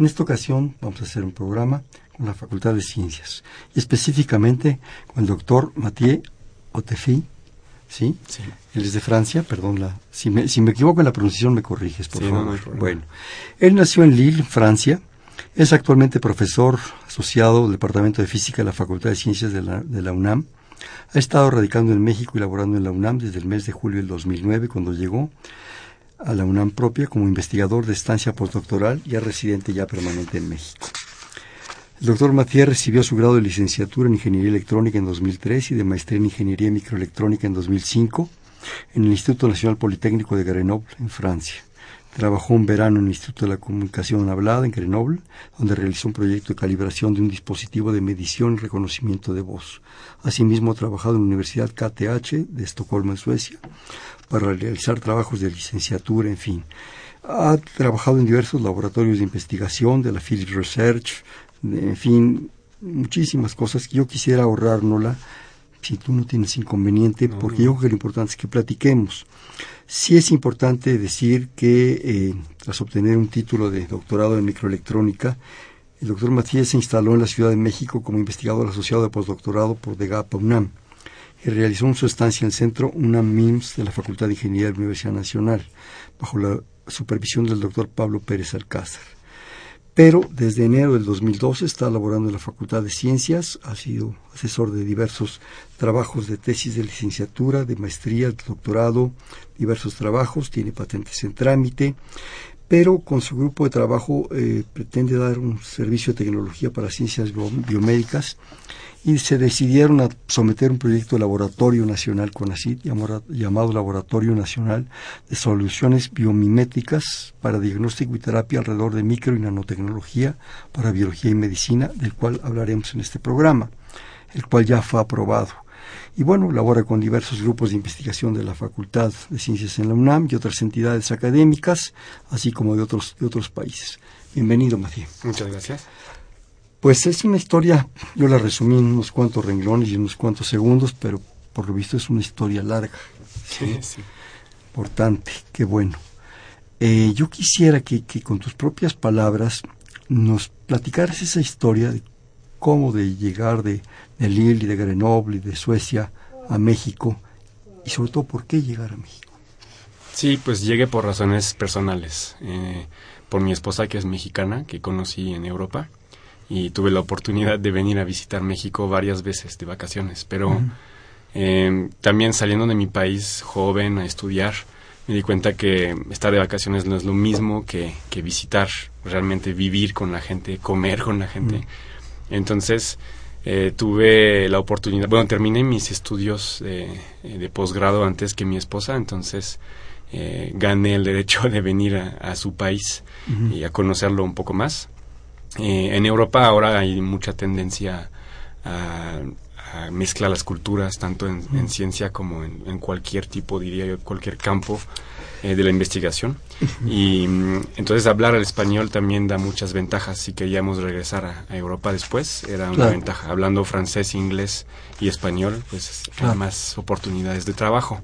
En esta ocasión vamos a hacer un programa con la Facultad de Ciencias y específicamente con el doctor Mathieu Otefi, ¿sí? Sí. Él es de Francia, perdón, la, si, me, si me equivoco en la pronunciación me corriges, por Sí, favor. no bueno, él nació en Lille, Francia, es actualmente profesor asociado del Departamento de Física de la Facultad de Ciencias de la, de la UNAM. Ha estado radicando en México y laborando en la UNAM desde el mes de julio del 2009, cuando llegó a la UNAM propia como investigador de estancia postdoctoral y a residente ya permanente en México. El doctor Mathieu recibió su grado de licenciatura en Ingeniería Electrónica en 2003 y de maestría en Ingeniería Microelectrónica en 2005 en el Instituto Nacional Politécnico de Grenoble, en Francia. Trabajó un verano en el Instituto de la Comunicación Hablada en Grenoble, donde realizó un proyecto de calibración de un dispositivo de medición y reconocimiento de voz. Asimismo, ha trabajado en la Universidad KTH de Estocolmo, en Suecia, para realizar trabajos de licenciatura, en fin. Ha trabajado en diversos laboratorios de investigación de la Philips Research, de- en fin, muchísimas cosas que yo quisiera ahorrárnosla, si tú no tienes inconveniente, No, porque no. yo creo que lo importante es que platiquemos. Sí es importante decir que eh, tras obtener un título de doctorado en microelectrónica, el doctor Matías se instaló en la Ciudad de México como investigador asociado de postdoctorado por DEGAPA UNAM y realizó su estancia en el centro UNAM MIMS de la Facultad de Ingeniería de la Universidad Nacional, bajo la supervisión del doctor Pablo Pérez Alcázar. Pero desde enero del 2012 está laborando en la Facultad de Ciencias, ha sido asesor de diversos trabajos de tesis de licenciatura, de maestría, de doctorado, diversos trabajos, tiene patentes en trámite, pero con su grupo de trabajo eh, pretende dar un servicio de tecnología para ciencias bio- biomédicas y se decidieron a someter un proyecto de laboratorio nacional CONACYT llamado, llamado Laboratorio Nacional de Soluciones Biomiméticas para Diagnóstico y Terapia alrededor de micro y nanotecnología para biología y medicina, del cual hablaremos en este programa, el cual ya fue aprobado. Y bueno, labora con diversos grupos de investigación de la Facultad de Ciencias en la UNAM y otras entidades académicas, así como de otros, de otros países. Bienvenido, Matías. Muchas gracias. Pues es una historia, yo la resumí en unos cuantos renglones y en unos cuantos segundos, pero por lo visto es una historia larga, Sí, sí. importante, qué bueno. Eh, yo quisiera que, que con tus propias palabras nos platicaras esa historia de cómo de llegar de, de Lille y de Grenoble y de Suecia a México y sobre todo por qué llegar a México. Sí, pues llegué por razones personales. eh, por mi esposa, que es mexicana, que conocí en Europa. Y tuve la oportunidad de venir a visitar México varias veces de vacaciones. Pero eh, también saliendo de mi país joven a estudiar, me di cuenta que estar de vacaciones no es lo mismo que, que visitar, realmente vivir con la gente, comer con la gente. Entonces, eh, tuve la oportunidad, bueno, terminé mis estudios de, de posgrado antes que mi esposa, entonces eh, gané el derecho de venir a, a su país y a conocerlo un poco más. Eh, en Europa ahora hay mucha tendencia a, a mezclar las culturas, tanto en, en ciencia como en, en cualquier tipo, diría yo, cualquier campo eh, de la investigación. Y mm, entonces hablar el español también da muchas ventajas. Si queríamos regresar a, a Europa después, era una Claro. ventaja. Hablando francés, inglés y español, pues Claro. hay más oportunidades de trabajo.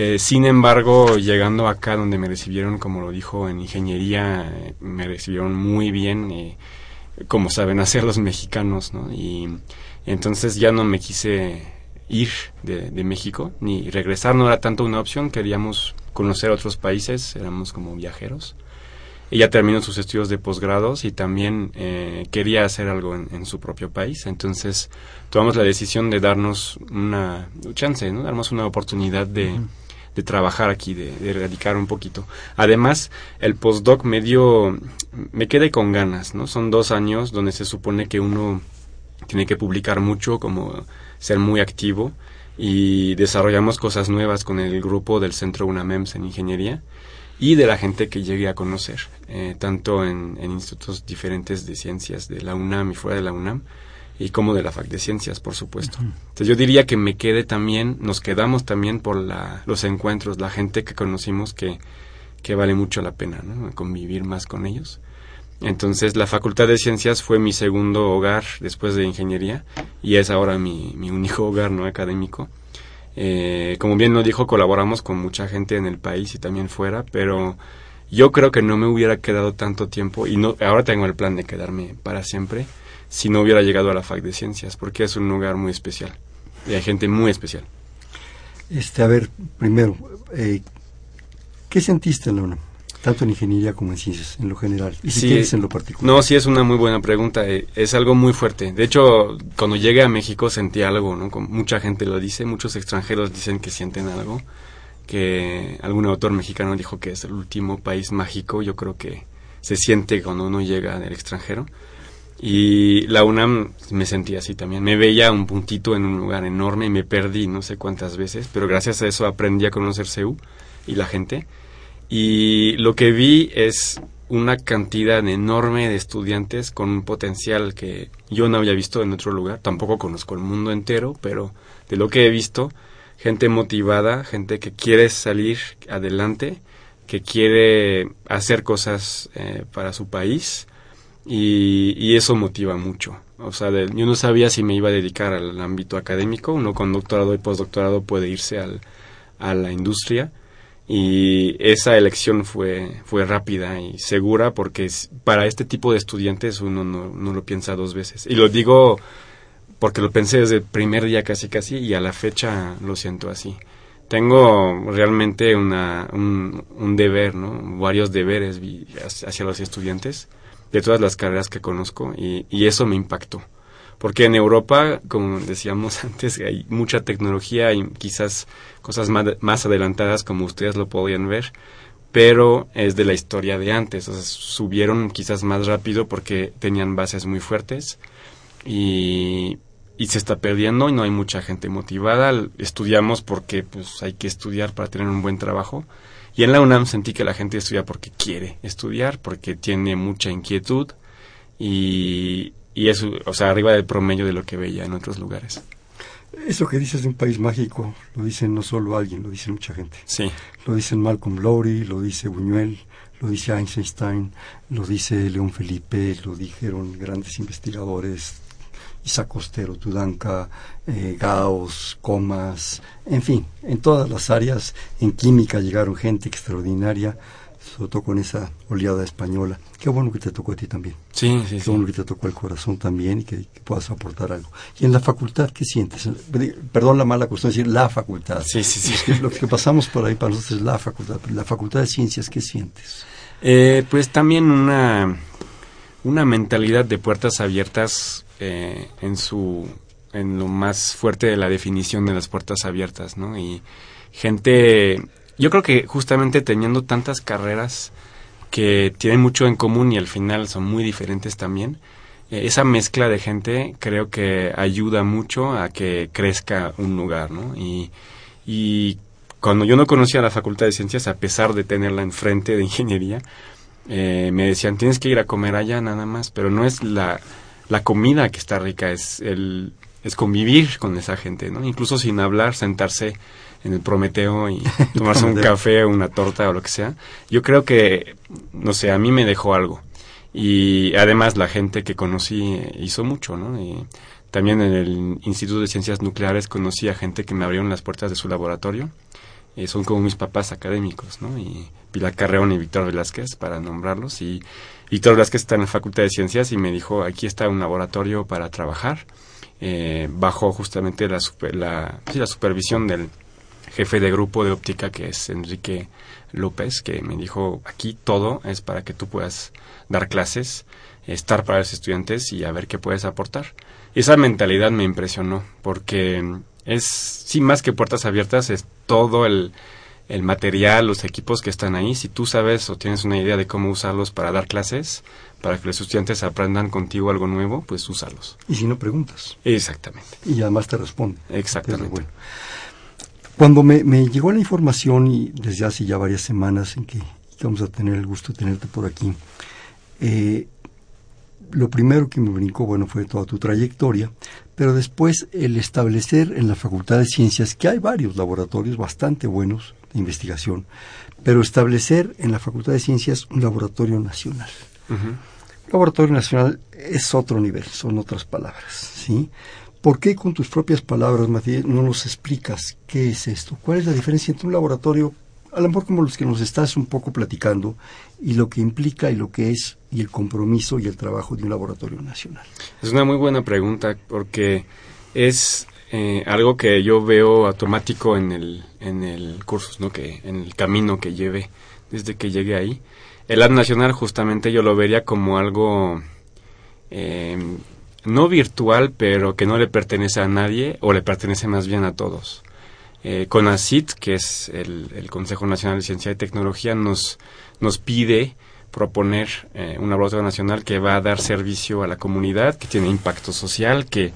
Eh, sin embargo, llegando acá donde me recibieron, como lo dijo, en ingeniería, me recibieron muy bien, eh, como saben hacer los mexicanos, ¿no? Y entonces ya no me quise ir de, de México, ni regresar no era tanto una opción, queríamos conocer otros países, éramos como viajeros. Ella terminó sus estudios de posgrados y también eh, quería hacer algo en, en su propio país. Entonces tomamos la decisión de darnos una chance, ¿no? darnos una oportunidad de, de trabajar aquí, de, de radicar un poquito. Además, el postdoc me dio, me quedé con ganas, ¿no? Son dos años donde se supone que uno tiene que publicar mucho, como ser muy activo y desarrollamos cosas nuevas con el grupo del Centro UNAMEMS en Ingeniería y de la gente que llegué a conocer, eh, tanto en, en institutos diferentes de ciencias de la UNAM y fuera de la UNAM. Y como de la Fac de Ciencias, por supuesto. Entonces yo diría que me quede también, nos quedamos también por la, los encuentros, la gente que conocimos que, que vale mucho la pena, ¿no? Convivir más con ellos. Entonces la Facultad de Ciencias fue mi segundo hogar después de Ingeniería y es ahora mi, mi único hogar no académico. Eh, como bien nos dijo, colaboramos con mucha gente en el país y también fuera, pero yo creo que no me hubiera quedado tanto tiempo y no, ahora tengo el plan de quedarme para siempre si no hubiera llegado a la Fac de Ciencias, porque es un lugar muy especial y hay gente muy especial. Este, a ver, primero, eh, ¿qué sentiste en la UNAM? tanto en ingeniería como en ciencias, en lo general. ¿Y si quieres en lo particular? No, sí es una muy buena pregunta. Eh, es algo muy fuerte. De hecho, cuando llegué a México sentí algo, ¿no? mucha gente lo dice, muchos extranjeros dicen que sienten algo. Que algún autor mexicano dijo que es el último país mágico. Yo creo que se siente cuando uno llega del extranjero. Y la UNAM me sentí así también. Me veía un puntito en un lugar enorme y me perdí no sé cuántas veces, pero gracias a eso aprendí a conocer CEU y la gente y lo que vi es una cantidad enorme de estudiantes con un potencial que yo no había visto en otro lugar. Tampoco conozco el mundo entero, pero de lo que he visto, gente motivada, gente que quiere salir adelante, que quiere hacer cosas eh, para su país y, eso motiva mucho. O sea, yo no sabía si me iba a dedicar al ámbito académico. Uno con doctorado y postdoctorado puede irse al, a la industria y esa elección fue, fue rápida y segura porque para este tipo de estudiantes uno no, no, lo piensa dos veces. Y lo digo porque lo pensé desde el primer día casi casi y a la fecha lo siento así. Tengo realmente una, un, un deber, ¿no? varios deberes hacia los estudiantes de todas las carreras que conozco y, y eso me impactó. Porque en Europa, como decíamos antes, hay mucha tecnología y quizás cosas más, adelantadas como ustedes lo podían ver, pero es de la historia de antes, subieron quizás más rápido porque tenían bases muy fuertes y, y se está perdiendo y no hay mucha gente motivada, estudiamos porque pues hay que estudiar para tener un buen trabajo. Y en la UNAM sentí que la gente estudia porque quiere estudiar, porque tiene mucha inquietud y, y es, o sea, arriba del promedio de lo que veía en otros lugares. Eso que dices de un país mágico, lo dicen no solo alguien, lo dicen mucha gente. Sí. Lo dicen Malcolm Lowry, lo dice Buñuel, lo dice Einstein, lo dice León Felipe, lo dijeron grandes investigadores, Isaac Costero, Tudanka, eh, Gauss, Comas, en fin, en todas las áreas, en química llegaron gente extraordinaria sobre todo con esa oleada española. Qué bueno que te tocó a ti también. Sí, sí, Qué bueno que te tocó el corazón también y que, puedas aportar algo. Y en la facultad, ¿qué sientes? Perdón la mala cuestión de decir la facultad. Sí, sí, sí. Lo que, pasamos por ahí para nosotros es la facultad. la facultad de ciencias, ¿qué sientes? Eh, pues también una, una mentalidad de puertas abiertas eh, en su en lo más fuerte de la definición de las puertas abiertas, ¿no? Y gente yo creo que justamente teniendo tantas carreras que tienen mucho en común y al final son muy diferentes también, eh, esa mezcla de gente creo que ayuda mucho a que crezca un lugar, ¿no? Y, y cuando yo no conocía la Facultad de Ciencias, a pesar de tenerla enfrente de ingeniería, eh, me decían, tienes que ir a comer allá nada más, pero no es la, la comida que está rica, es el es convivir con esa gente, ¿no? Incluso sin hablar, sentarse en el Prometeo y tomarse un café, una torta o lo que sea. Yo creo que, no sé, a mí me dejó algo. Y además la gente que conocí hizo mucho, ¿no? Y también en el Instituto de Ciencias Nucleares conocí a gente que me abrieron las puertas de su laboratorio. y son como mis papás académicos, ¿no? Y Pilar Carreón y Víctor Velázquez, para nombrarlos. Y Víctor Velázquez está en la Facultad de Ciencias y me dijo, aquí está un laboratorio para trabajar. Eh, bajo justamente la, la, la supervisión del jefe de grupo de óptica que es Enrique López, que me dijo, aquí todo es para que tú puedas dar clases, estar para los estudiantes y a ver qué puedes aportar. Esa mentalidad me impresionó, porque es, sí, más que puertas abiertas, es todo el, el material, los equipos que están ahí. Si tú sabes o tienes una idea de cómo usarlos para dar clases, para que los estudiantes aprendan contigo algo nuevo, pues úsalos. Y si no preguntas. Exactamente. Y además te responden. Exactamente. Bueno. Cuando me, llegó la información, y desde hace ya varias semanas en que, vamos a tener el gusto de tenerte por aquí, eh, lo primero que me brincó, bueno, fue toda tu trayectoria, pero después el establecer en la Facultad de Ciencias, que hay varios laboratorios bastante buenos investigación, pero establecer en la Facultad de Ciencias un laboratorio nacional. Laboratorio nacional es otro nivel, son otras palabras, ¿sí? ¿Por qué con tus propias palabras, Matías, no nos explicas qué es esto? ¿Cuál es la diferencia entre un laboratorio, a lo mejor como los que nos estás un poco platicando, y lo que implica y lo que es, y el compromiso y el trabajo de un laboratorio nacional? Es una muy buena pregunta porque es eh, algo que yo veo automático en el, en el curso, ¿no? que, en el camino que lleve desde que llegué ahí. El Lab Nacional justamente yo lo vería como algo... Eh, no virtual, pero que no le pertenece a nadie o le pertenece más bien a todos. Eh, CONACIT, que es el, Consejo Nacional de Ciencia y Tecnología, nos, nos pide proponer eh, un laboratorio nacional que va a dar servicio a la comunidad, que tiene impacto social, que,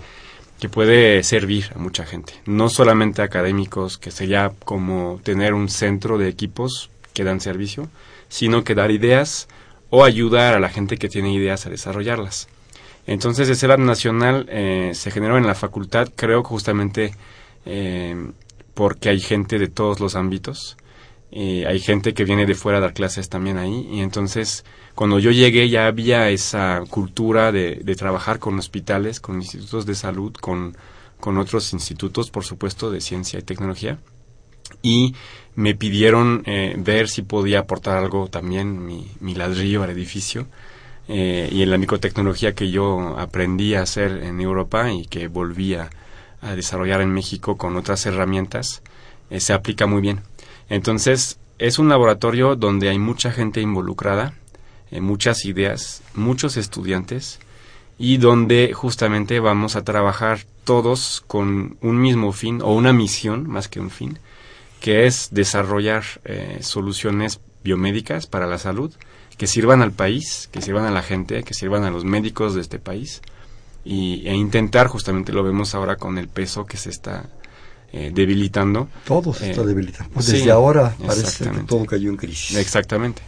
que puede servir a mucha gente. No solamente académicos, que sería como tener un centro de equipos que dan servicio, sino que dar ideas o ayudar a la gente que tiene ideas a desarrollarlas. Entonces, ese lab nacional eh, se generó en la facultad, creo justamente eh, porque hay gente de todos los ámbitos. Eh, hay gente que viene de fuera a dar clases también ahí. Y entonces, cuando yo llegué, ya había esa cultura de, trabajar con hospitales, con institutos de salud, con, con otros institutos, por supuesto, de ciencia y tecnología. Y me pidieron ver si podía aportar algo también, mi, mi ladrillo al edificio. Eh, y en la microtecnología que yo aprendí a hacer en Europa y que volví a, desarrollar en México con otras herramientas, eh, se aplica muy bien. Entonces, es un laboratorio donde hay mucha gente involucrada, eh, muchas ideas, muchos estudiantes y donde justamente vamos a trabajar todos con un mismo fin o una misión más que un fin, que es desarrollar soluciones biomédicas para la salud que sirvan al país, que sirvan a la gente, que sirvan a los médicos de este país y, e intentar, justamente lo vemos ahora con el peso que se está eh, debilitando. Todo se está eh, debilitando. Pues desde ahora parece que todo cayó en crisis. Exactamente.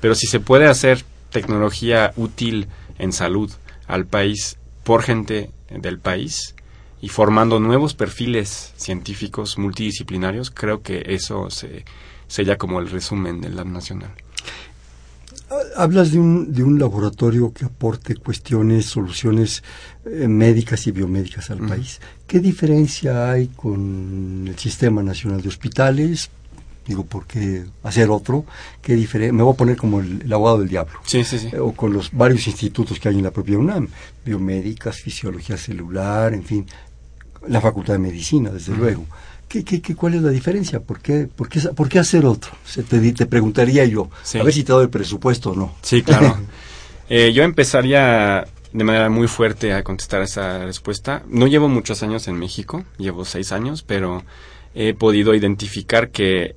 Pero si se puede hacer tecnología útil en salud al país por gente del país y formando nuevos perfiles científicos multidisciplinarios, creo que eso se, sería como el resumen del Lab Nacional. Hablas de un, de un laboratorio que aporte cuestiones, soluciones eh, médicas y biomédicas al país. ¿Qué diferencia hay con el Sistema Nacional de Hospitales? Digo, ¿por qué hacer otro? ¿Qué diferencia? Me voy a poner como el, abogado del diablo. Sí, sí, sí. Eh, o con los varios institutos que hay en la propia UNAM. Biomédicas, fisiología celular, en fin. La Facultad de Medicina, desde luego. ¿Qué, qué, cuál es la diferencia? ¿Por qué, por qué, por qué hacer otro? Se te, te preguntaría yo. A ver si te doy el presupuesto o no. Sí, claro. Eh, yo empezaría de manera muy fuerte a contestar esa respuesta. No llevo muchos años en México, llevo seis años, pero he podido identificar que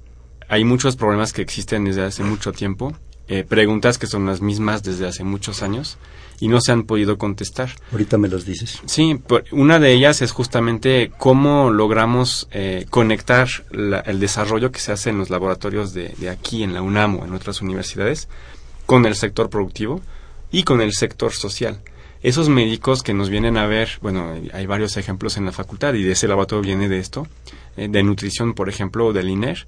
hay muchos problemas que existen desde hace mucho tiempo, eh, preguntas que son las mismas desde hace muchos años y no se han podido contestar. Ahorita me los dices. Sí, una de ellas es justamente cómo logramos eh, conectar el desarrollo que se hace en los laboratorios de, aquí, en la UNAM o en otras universidades, con el sector productivo y con el sector social. Esos médicos que nos vienen a ver, bueno, hay varios ejemplos en la facultad y de ese laboratorio viene de esto, eh, de nutrición, por ejemplo, o del INER,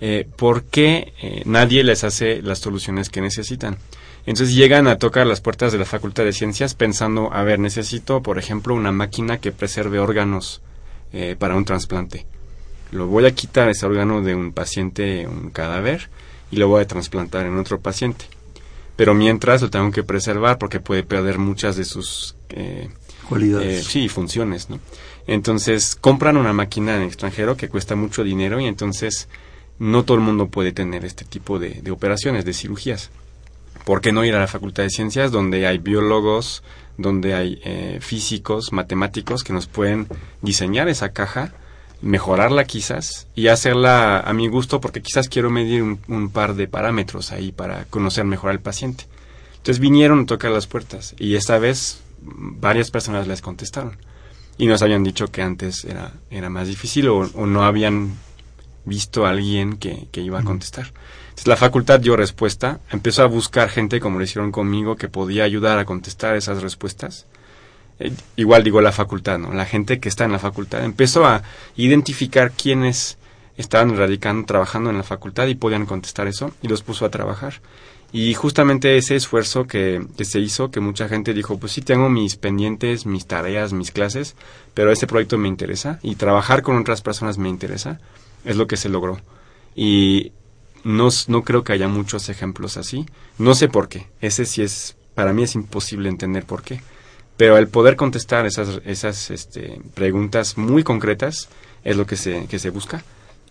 eh, ¿por qué eh, nadie les hace las soluciones que necesitan? Entonces llegan a tocar las puertas de la Facultad de Ciencias pensando, a ver, necesito, por ejemplo, una máquina que preserve órganos eh, para un trasplante. Lo voy a quitar ese órgano de un paciente, un cadáver, y lo voy a trasplantar en otro paciente. Pero mientras lo tengo que preservar porque puede perder muchas de sus eh, cualidades. Eh, sí, funciones, ¿no? Entonces compran una máquina en extranjero que cuesta mucho dinero y entonces no todo el mundo puede tener este tipo de operaciones, de cirugías. ¿Por qué no ir a la Facultad de Ciencias donde hay biólogos, donde hay eh, físicos, matemáticos que nos pueden diseñar esa caja, mejorarla quizás y hacerla a mi gusto porque quizás quiero medir un, par de parámetros ahí para conocer mejor al paciente. Entonces vinieron a tocar las puertas y esta vez varias personas les contestaron y nos habían dicho que antes era, era más difícil o, no habían visto a alguien que, que iba a contestar. La facultad dio respuesta, empezó a buscar gente como lo hicieron conmigo que podía ayudar a contestar esas respuestas. Eh, igual digo la facultad, ¿no? La gente que está en la facultad empezó a identificar quiénes estaban radicando, trabajando en la facultad y podían contestar eso y los puso a trabajar. Y justamente ese esfuerzo que, que, se hizo, que mucha gente dijo, pues sí tengo mis pendientes, mis tareas, mis clases, pero este proyecto me interesa y trabajar con otras personas me interesa, es lo que se logró. Y no, no creo que haya muchos ejemplos así. No sé por qué. Ese sí es, para mí es imposible entender por qué. Pero el poder contestar esas, esas este, preguntas muy concretas es lo que se, que se busca.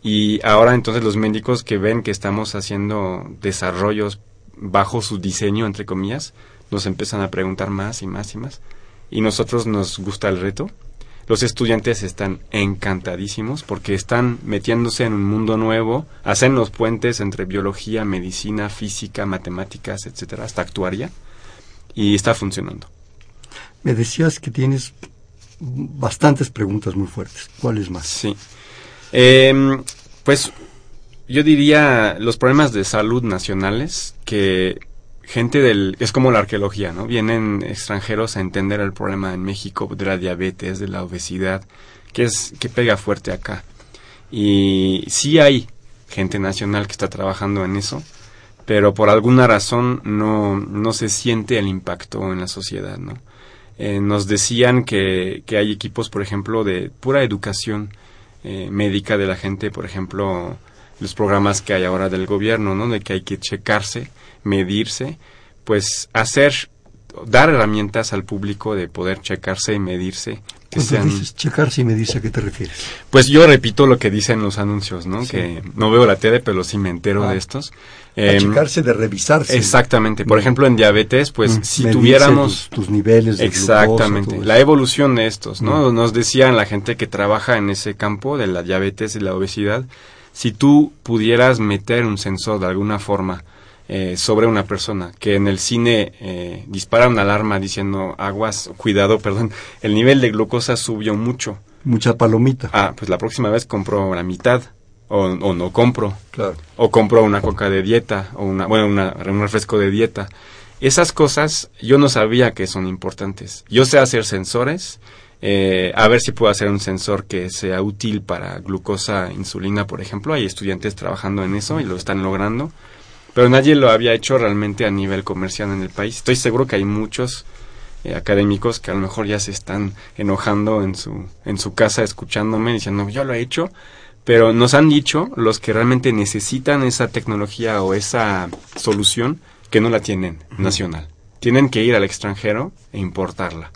Y ahora entonces los médicos que ven que estamos haciendo desarrollos bajo su diseño, entre comillas, nos empiezan a preguntar más y más y más. Y nosotros nos gusta el reto. Los estudiantes están encantadísimos porque están metiéndose en un mundo nuevo, hacen los puentes entre biología, medicina, física, matemáticas, etcétera, hasta actuaria, y está funcionando. Me decías que tienes bastantes preguntas muy fuertes. ¿Cuáles más? Sí. Eh, pues yo diría los problemas de salud nacionales que gente del es como la arqueología, ¿no? Vienen extranjeros a entender el problema en México de la diabetes, de la obesidad, que es que pega fuerte acá. Y sí hay gente nacional que está trabajando en eso, pero por alguna razón no no se siente el impacto en la sociedad, ¿no? Eh, nos decían que, que hay equipos, por ejemplo, de pura educación eh, médica de la gente, por ejemplo, los programas que hay ahora del gobierno, ¿no? De que hay que checarse, medirse, pues hacer, dar herramientas al público de poder checarse y medirse. Que sean... dices checarse y medirse, ¿a qué te refieres? Pues yo repito lo que dicen los anuncios, ¿no? Sí. Que no veo la tele, pero sí me entero ah. de estos. Eh, checarse, de revisarse. Exactamente. Por ejemplo, en diabetes, pues mm. si tuviéramos... Tus, tus, niveles de Exactamente. Glucosa, la evolución de estos, ¿no? Mm. Nos decían la gente que trabaja en ese campo de la diabetes y la obesidad, si tú pudieras meter un sensor de alguna forma eh, sobre una persona que en el cine eh, dispara una alarma diciendo aguas, cuidado, perdón, el nivel de glucosa subió mucho. Mucha palomita. Ah, pues la próxima vez compro la mitad. O, o no compro. Claro. O compro una coca de dieta. O una, bueno, una, un refresco de dieta. Esas cosas yo no sabía que son importantes. Yo sé hacer sensores. Eh, a ver si puedo hacer un sensor que sea útil para glucosa, insulina, por ejemplo. Hay estudiantes trabajando en eso y lo están logrando pero nadie lo había hecho realmente a nivel comercial en el país. Estoy seguro que hay muchos eh, académicos que a lo mejor ya se están enojando en su, en su casa escuchándome diciendo yo lo he hecho, pero nos han dicho los que realmente necesitan esa tecnología o esa solución que no la tienen nacional. Tienen que ir al extranjero e importarla.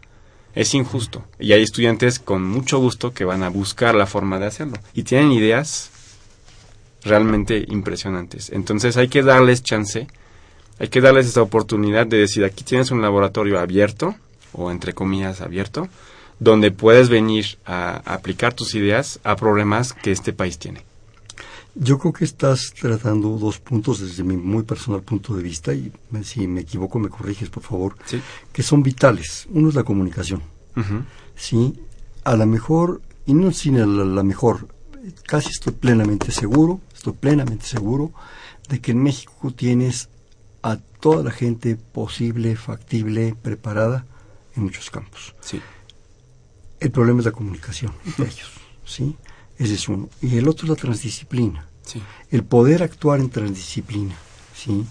Es injusto. Y hay estudiantes con mucho gusto que van a buscar la forma de hacerlo. Y tienen ideas realmente impresionantes. Entonces hay que darles chance, hay que darles esta oportunidad de decir, aquí tienes un laboratorio abierto, o entre comillas abierto, donde puedes venir a aplicar tus ideas a problemas que este país tiene. Yo creo que estás tratando dos puntos desde mi muy personal punto de vista, y si me equivoco me corriges, por favor, ¿Sí? que son vitales. Uno es la comunicación. Uh -huh. Sí, a la mejor, y no sin la, la mejor, casi estoy plenamente seguro, estoy plenamente seguro de que en México tienes a toda la gente posible, factible, preparada en muchos campos. Sí. El problema es la comunicación entre ellos, ¿sí? Ese es uno. Y el otro es la transdisciplina. Sí. El poder actuar en transdisciplina, ¿sí?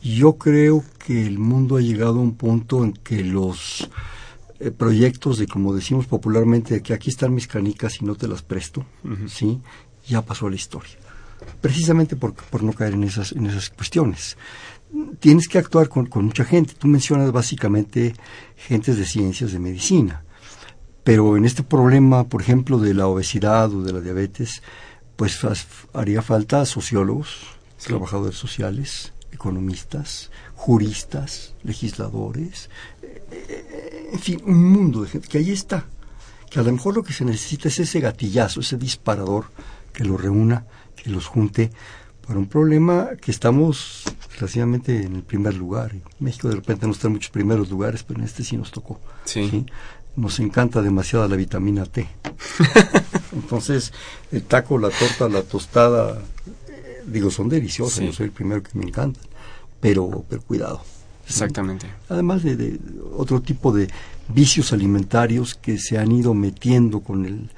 Yo creo que el mundo ha llegado a un punto en que los eh, proyectos de, como decimos popularmente, de que aquí están mis canicas y no te las presto, Uh -huh. ¿sí? Ya pasó a la historia. Precisamente por, por no caer en esas, en esas cuestiones. Tienes que actuar con, con mucha gente. Tú mencionas básicamente gentes de ciencias, de medicina. Pero en este problema, por ejemplo, de la obesidad o de la diabetes, pues haría falta sociólogos, Sí. trabajadores sociales, economistas, juristas, legisladores, eh, en fin, un mundo de gente que ahí está. Que a lo mejor lo que se necesita es ese gatillazo, ese disparador que los reúna, que los junte para un problema que estamos relativamente en el primer lugar. México de repente no está en muchos primeros lugares, pero en este sí nos tocó. Sí. ¿sí? nos encanta demasiado la vitamina T. Entonces, el taco, la torta, la tostada, eh, digo, son deliciosas, yo soy el primero que me encanta, pero, pero cuidado. Exactamente. Además de, otro tipo de vicios alimentarios que se han ido metiendo con el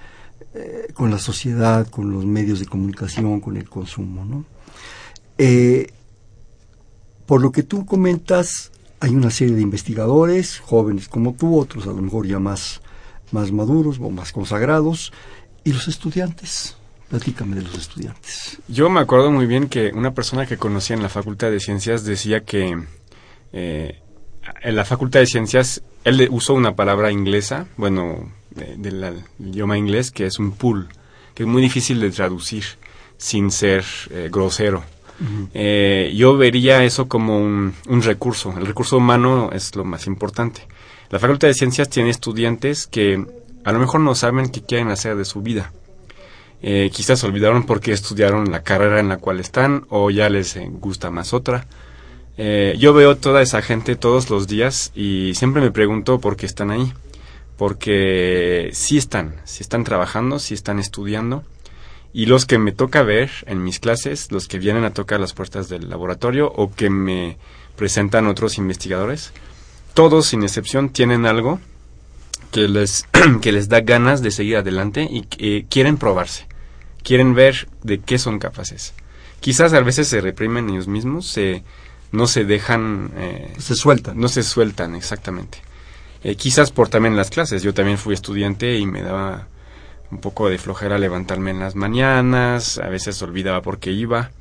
eh, con la sociedad, con los medios de comunicación, con el consumo, ¿no? Eh, por lo que tú comentas, hay una serie de investigadores, jóvenes como tú, otros a lo mejor ya más, más maduros o más consagrados, y los estudiantes. Platícame de los estudiantes. Yo me acuerdo muy bien que una persona que conocía en la Facultad de Ciencias decía que eh, en la Facultad de Ciencias él usó una palabra inglesa, bueno, del idioma inglés, que es un pool, que es muy difícil de traducir sin ser eh, grosero. Eh, yo vería eso como un, recurso. El recurso humano es lo más importante. La Facultad de Ciencias tiene estudiantes que a lo mejor no saben qué quieren hacer de su vida. Eh, quizás olvidaron por qué estudiaron la carrera en la cual están o ya les eh, gusta más otra. yo veo toda esa gente todos los días y siempre me pregunto por qué están ahí. Porque sí están, sí están trabajando, sí están estudiando y los que me toca ver en mis clases, los que vienen a tocar las puertas del laboratorio o que me presentan otros investigadores, todos sin excepción tienen algo que les, que les da ganas de seguir adelante y que quieren probarse, quieren ver de qué son capaces. Quizás a veces se reprimen ellos mismos, se, no se dejan... Eh, se sueltan. No se sueltan, exactamente. Eh, quizás por también las clases. Yo también fui estudiante y me daba un poco de flojera levantarme en las mañanas, a veces olvidaba por qué iba,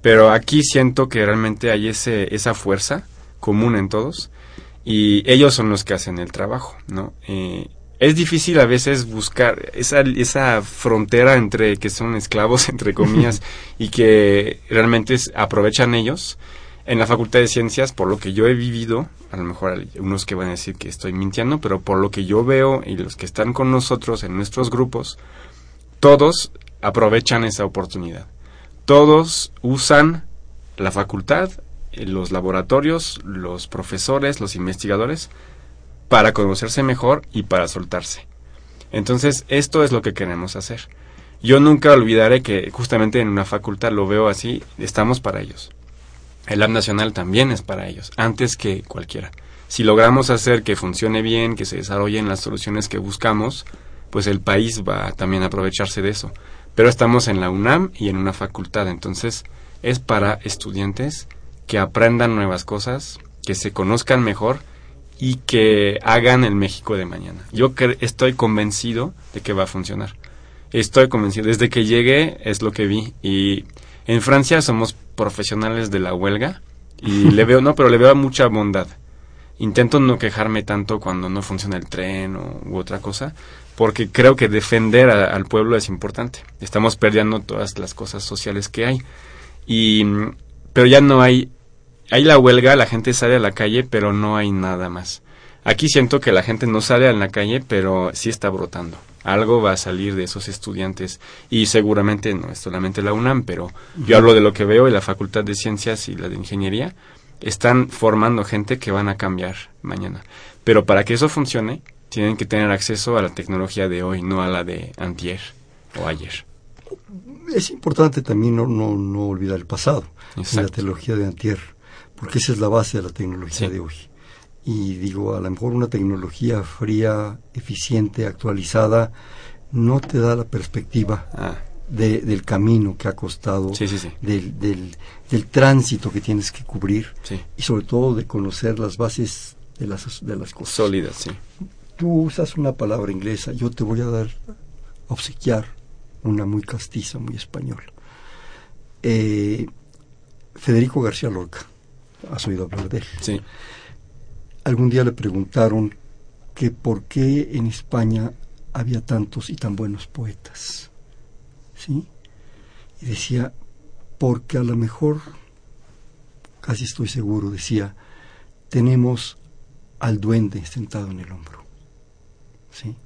pero aquí siento que realmente hay ese, esa fuerza común en todos y ellos son los que hacen el trabajo, ¿no? Eh, es difícil a veces buscar esa, esa frontera entre que son esclavos, entre comillas, y que realmente aprovechan ellos en la Facultad de Ciencias, por lo que yo he vivido, a lo mejor hay unos que van a decir que estoy mintiendo, pero por lo que yo veo y los que están con nosotros en nuestros grupos, todos aprovechan esa oportunidad. Todos usan la facultad, eh, los laboratorios, los profesores, los investigadores, para conocerse mejor y para soltarse. Entonces, esto es lo que queremos hacer. Yo nunca olvidaré que justamente en una facultad lo veo así, estamos para ellos el Lab Nacional también es para ellos, antes que cualquiera. Si logramos hacer que funcione bien, que se desarrollen las soluciones que buscamos, pues el país va también a aprovecharse de eso. Pero estamos en la UNAM y en una facultad, entonces es para estudiantes que aprendan nuevas cosas, que se conozcan mejor y que hagan el México de mañana. Yo estoy convencido de que va a funcionar. Estoy convencido. Desde que llegué es lo que vi y en Francia somos profesionales de la huelga y le veo, no, pero le veo mucha bondad. Intento no quejarme tanto cuando no funciona el tren o, u otra cosa, porque creo que defender al pueblo es importante. Estamos perdiendo todas las cosas sociales que hay. Y, pero ya no hay, hay la huelga, la gente sale a la calle, pero no hay nada más. Aquí siento que la gente no sale a la calle, pero sí está brotando algo va a salir de esos estudiantes y seguramente no es solamente la UNAM, pero yo hablo de lo que veo y la Facultad de Ciencias y la de Ingeniería están formando gente que van a cambiar mañana. Pero para que eso funcione, tienen que tener acceso a la tecnología de hoy, no a la de antier o ayer. Es importante también no, no, olvidar el pasado, la tecnología de antier, porque esa es la base de la tecnología de hoy y digo, a lo mejor una tecnología fría, eficiente, actualizada, no te da la perspectiva ah. de, del camino que ha costado, Del, del, del, tránsito que tienes que cubrir y sobre todo de conocer las bases de las, de las cosas. Sólidas, sí. Tú usas una palabra inglesa, yo te voy a dar, obsequiar una muy castiza, muy española. Eh, Federico García Lorca, has oído hablar de él. Sí algún día le preguntaron que por qué en España había tantos y tan buenos poetas. ¿Sí? Y decía, porque a lo mejor, casi estoy seguro, decía, tenemos al duende sentado en el hombro. ¿Sí?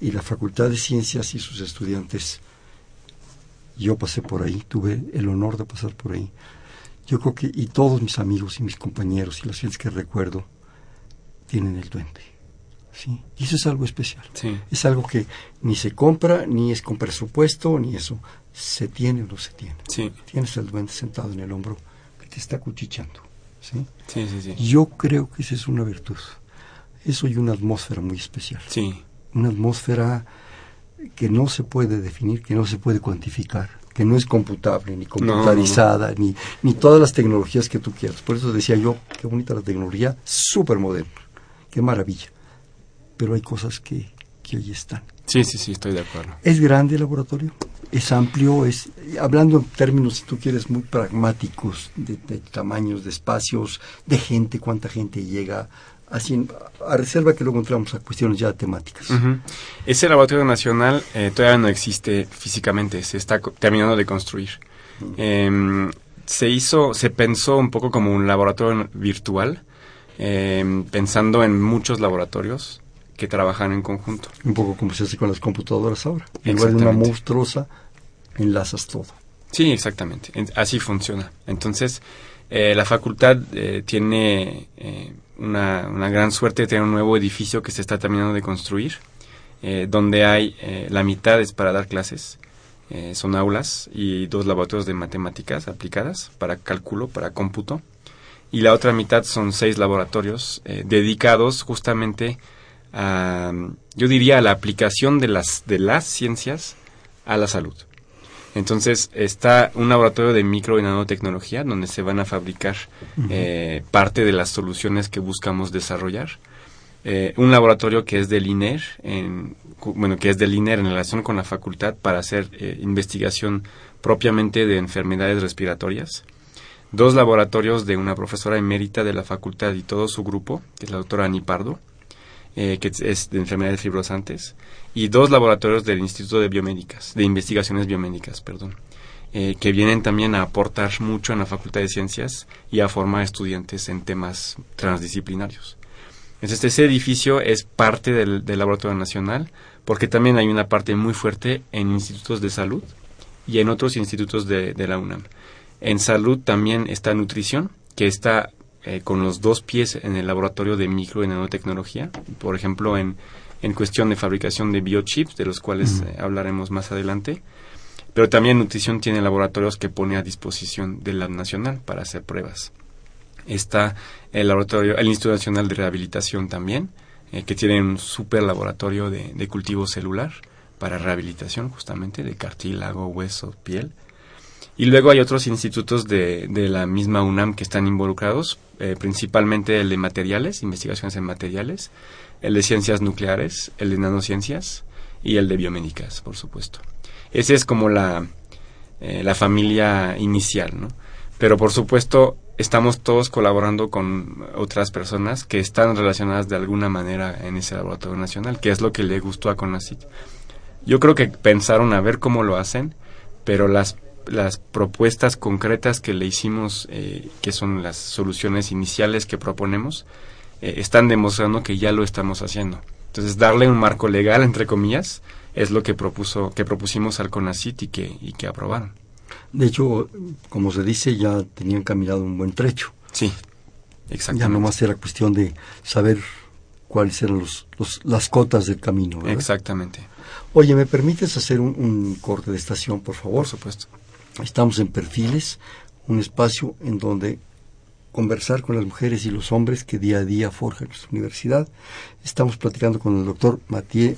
Y la Facultad de Ciencias y sus estudiantes, yo pasé por ahí, tuve el honor de pasar por ahí, yo creo que, y todos mis amigos y mis compañeros y las gentes que recuerdo, tienen el duende. ¿sí? Y eso es algo especial. Sí. Es algo que ni se compra, ni es con presupuesto, ni eso. Se tiene o no se tiene. Sí. Tienes el duende sentado en el hombro que te está cuchicheando. ¿sí? Sí, sí, sí. Yo creo que esa es una virtud. Eso y una atmósfera muy especial. Sí. Una atmósfera que no se puede definir, que no se puede cuantificar, que no es computable, ni computarizada, Ni, ni todas las tecnologías que tú quieras. Por eso decía yo, qué bonita la tecnología, súper moderna, qué maravilla. Pero hay cosas que, que hoy están. Sí, sí, sí, estoy de acuerdo. ¿Es grande el laboratorio? ¿Es amplio? es Hablando en términos, si tú quieres, muy pragmáticos, de, de tamaños, de espacios, de gente, cuánta gente llega, así, a reserva que luego entramos a cuestiones ya temáticas. Ese laboratorio nacional eh, todavía no existe físicamente, se está terminando de construir. eh, se hizo, se pensó un poco como un laboratorio virtual, eh, pensando en muchos laboratorios que trabajan en conjunto. Un poco como se hace con las computadoras ahora. En lugar de una monstruosa, enlazas todo. Sí, exactamente. Así funciona. Entonces, eh, la facultad eh, tiene eh, una, una, gran suerte de tener un nuevo edificio que se está terminando de construir, eh, donde hay eh, la mitad es para dar clases, eh, son aulas y dos laboratorios de matemáticas aplicadas para cálculo, para cómputo, y la otra mitad son seis laboratorios dedicados justamente a, yo diría, a la aplicación de las, de las ciencias a la salud. Entonces está un laboratorio de micro y nanotecnología donde se van a fabricar uh -huh. eh, parte de las soluciones que buscamos desarrollar. Eh, un laboratorio que es del INER, en, bueno, que es del INER en relación con la facultad para hacer eh, investigación propiamente de enfermedades respiratorias. Dos laboratorios de una profesora emérita de la facultad y todo su grupo, que es la doctora Ani Pardo, eh, que es de enfermedades fibrosantes, y dos laboratorios del Instituto de Biomédicas, de Investigaciones Biomédicas, perdón, eh, que vienen también a aportar mucho en la Facultad de Ciencias y a formar estudiantes en temas transdisciplinarios. Entonces, ese edificio es parte del, Laboratorio Nacional, porque también hay una parte muy fuerte en institutos de salud y en otros institutos de, de la UNAM. En salud también está nutrición, que está eh, con los dos pies en el laboratorio de micro y nanotecnología, por ejemplo, en, en cuestión de fabricación de biochips, de los cuales eh, hablaremos más adelante. Pero también nutrición tiene laboratorios que pone a disposición de la nacional para hacer pruebas. Está el laboratorio, el Instituto Nacional de Rehabilitación también, eh, que tiene un super laboratorio de, de cultivo celular para rehabilitación justamente de cartílago, hueso, piel. Y luego hay otros institutos de, de la misma UNAM que están involucrados, eh, principalmente el de materiales, investigaciones en materiales, el de ciencias nucleares, el de nanociencias y el de biomédicas, por supuesto. Esa es como la, eh, la familia inicial, ¿no? Pero por supuesto estamos todos colaborando con otras personas que están relacionadas de alguna manera en ese laboratorio nacional, que es lo que le gustó a CONACYT. Yo creo que pensaron a ver cómo lo hacen, pero las las propuestas concretas que le hicimos, eh, que son las soluciones iniciales que proponemos, eh, están demostrando que ya lo estamos haciendo. Entonces, darle un marco legal, entre comillas, es lo que propuso, que propusimos al CONACIT y que, y que aprobaron. De hecho, como se dice, ya tenían caminado un buen trecho. Sí, exactamente. Ya nomás era cuestión de saber cuáles eran los, los las cotas del camino. ¿verdad? Exactamente. Oye, ¿me permites hacer un, un corte de estación, por favor? Por supuesto. Estamos en Perfiles, un espacio en donde conversar con las mujeres y los hombres que día a día forjan nuestra universidad. Estamos platicando con el doctor Mathieu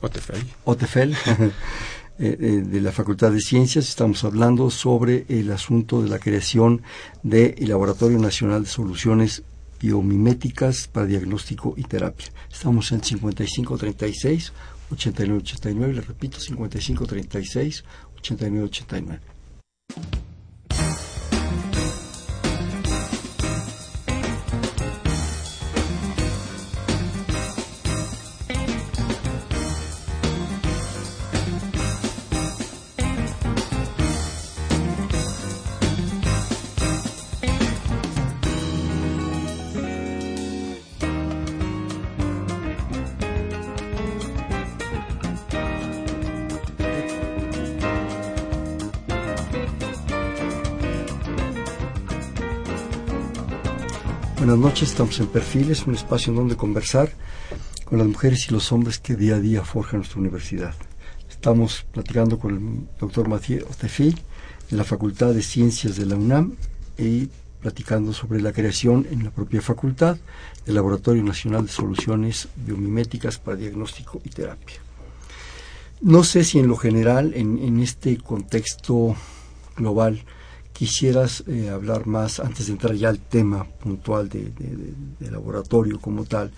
Otefel, Otefel de la Facultad de Ciencias. Estamos hablando sobre el asunto de la creación del Laboratorio Nacional de Soluciones Biomiméticas para Diagnóstico y Terapia. Estamos en 5536 8989, le repito, 5536 8989. Noches, estamos en Perfiles, un espacio en donde conversar con las mujeres y los hombres que día a día forjan nuestra universidad. Estamos platicando con el doctor Mathieu Otefi en la Facultad de Ciencias de la UNAM y platicando sobre la creación en la propia facultad del Laboratorio Nacional de Soluciones Biomiméticas para Diagnóstico y Terapia. No sé si en lo general, en, en este contexto global, quisieras eh, hablar más, antes de entrar ya al tema puntual de, laboratorio como tal,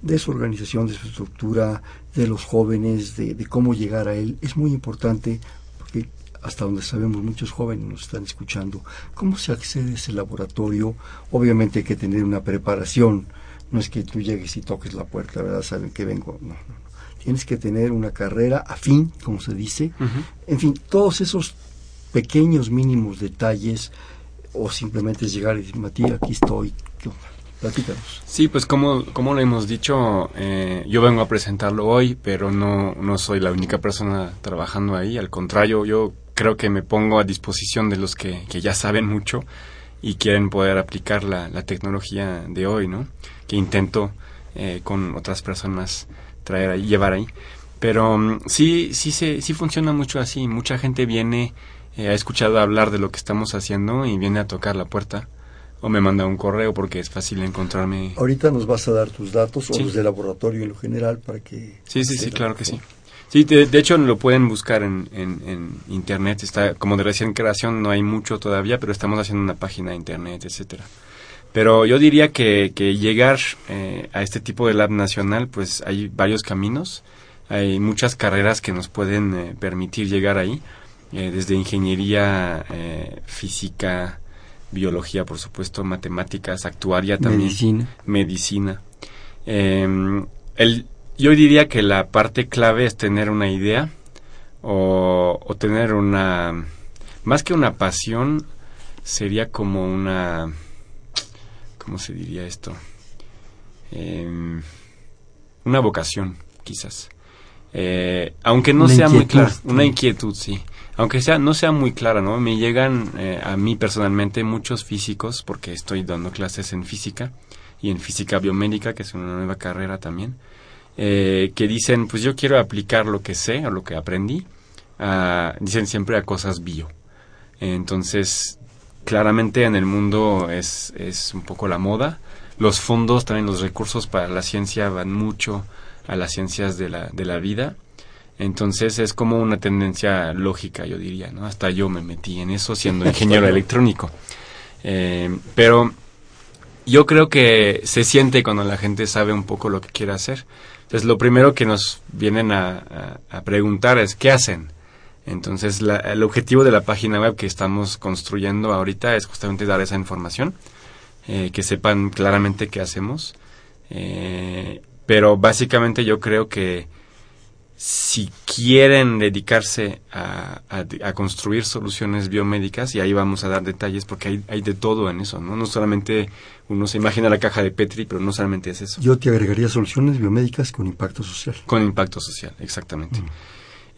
de su organización, de su estructura, de los jóvenes, de, cómo llegar a él. Es muy importante, porque hasta donde sabemos muchos jóvenes nos están escuchando, cómo se accede a ese laboratorio. Obviamente hay que tener una preparación, no es que tú llegues y toques la puerta, ¿verdad? Saben que vengo, no, no. Tienes que tener una carrera afín, como se dice. En fin, todos esos pequeños mínimos detalles o simplemente es llegar y decir, Matías, aquí estoy. Platícanos. Sí, pues como, como lo hemos dicho, eh, yo vengo a presentarlo hoy, pero no, no soy la única persona trabajando ahí. Al contrario, yo creo que me pongo a disposición de los que, que ya saben mucho y quieren poder aplicar la, la tecnología de hoy, ¿no? Que intento eh, con otras personas traer ahí, llevar ahí. Pero mm, sí, sí, se, sí funciona mucho así. Mucha gente viene eh, ha escuchado hablar de lo que estamos haciendo y viene a tocar la puerta o me manda un correo porque es fácil encontrarme. Ahorita nos vas a dar tus datos o los de laboratorio en lo general para que... Sí, sí, sí, claro que sí. Sí, de, hecho lo pueden buscar en, en, internet, está como de recién creación, no hay mucho todavía, pero estamos haciendo una página de internet, etcétera. Pero yo diría que, que llegar eh, a este tipo de lab nacional, pues hay varios caminos, hay muchas carreras que nos pueden eh, permitir llegar ahí. Eh, desde ingeniería eh, física, biología, por supuesto, matemáticas, actuaria también. Medicina. Medicina. Em, el, yo diría que la parte clave es tener una idea o, o, tener una... Más que una pasión, sería como una... ¿Cómo se diría esto? Em, una vocación, quizás. Eh, aunque no sea muy clara, una inquietud, sí aunque sea no sea muy clara, ¿no? Me llegan eh, a mí personalmente muchos físicos porque estoy dando clases en física y en física biomédica, que es una nueva carrera también, eh, que dicen, pues yo quiero aplicar lo que sé o lo que aprendí, dicen siempre a cosas bio. Entonces, claramente en el mundo es, es un poco la moda. Los fondos, también los recursos para la ciencia van mucho a las ciencias de la, de la vida entonces es como una tendencia lógica, yo diría, ¿no? Hasta yo me metí en eso siendo ingeniero electrónico. Eh, pero yo creo que se siente cuando la gente sabe un poco lo que quiere hacer. Entonces lo primero que nos vienen a, preguntar es ¿qué hacen? Entonces el objetivo de la página web que estamos construyendo ahorita es justamente dar esa información, eh, que sepan claramente qué hacemos. Eh, pero básicamente yo creo que si quieren dedicarse a, a, construir soluciones biomédicas, y ahí vamos a dar detalles porque hay, hay, de todo en eso, ¿no? No solamente uno se imagina la caja de Petri, pero no solamente es eso. Yo te agregaría soluciones biomédicas con impacto social. Con impacto social, exactamente. Mm.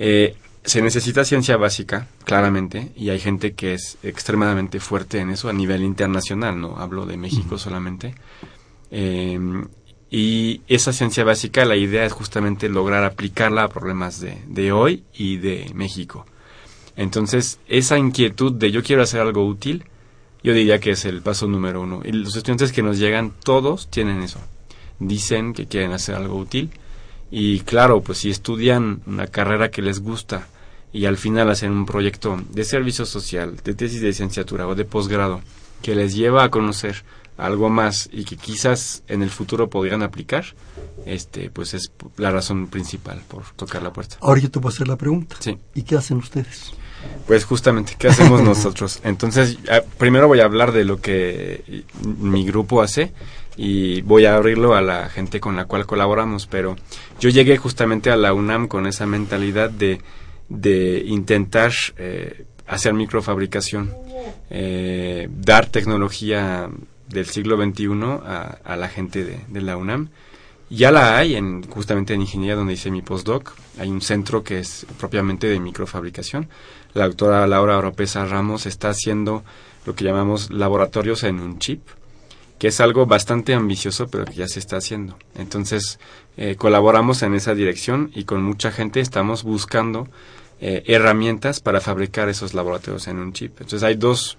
Eh, se necesita ciencia básica, claramente, y hay gente que es extremadamente fuerte en eso a nivel internacional, no hablo de México mm. solamente. Eh, y esa ciencia básica, la idea es justamente lograr aplicarla a problemas de, de hoy y de México. Entonces, esa inquietud de yo quiero hacer algo útil, yo diría que es el paso número uno. Y los estudiantes que nos llegan, todos tienen eso. Dicen que quieren hacer algo útil. Y claro, pues si estudian una carrera que les gusta y al final hacen un proyecto de servicio social, de tesis de licenciatura o de posgrado, que les lleva a conocer algo más y que quizás en el futuro podrían aplicar, este, pues es la razón principal por tocar la puerta. Ahora yo te voy a hacer la pregunta. Sí. ¿Y qué hacen ustedes? Pues justamente, ¿qué hacemos nosotros? Entonces, primero voy a hablar de lo que mi grupo hace y voy a abrirlo a la gente con la cual colaboramos, pero yo llegué justamente a la UNAM con esa mentalidad de, de intentar eh, hacer microfabricación, eh, dar tecnología del siglo XXI a, la gente de, de, la UNAM. Ya la hay en, justamente en ingeniería donde hice mi postdoc. Hay un centro que es propiamente de microfabricación. La doctora Laura Oropesa Ramos está haciendo lo que llamamos laboratorios en un chip. que es algo bastante ambicioso, pero que ya se está haciendo. Entonces, eh, colaboramos en esa dirección y con mucha gente estamos buscando eh, herramientas para fabricar esos laboratorios en un chip. Entonces, hay dos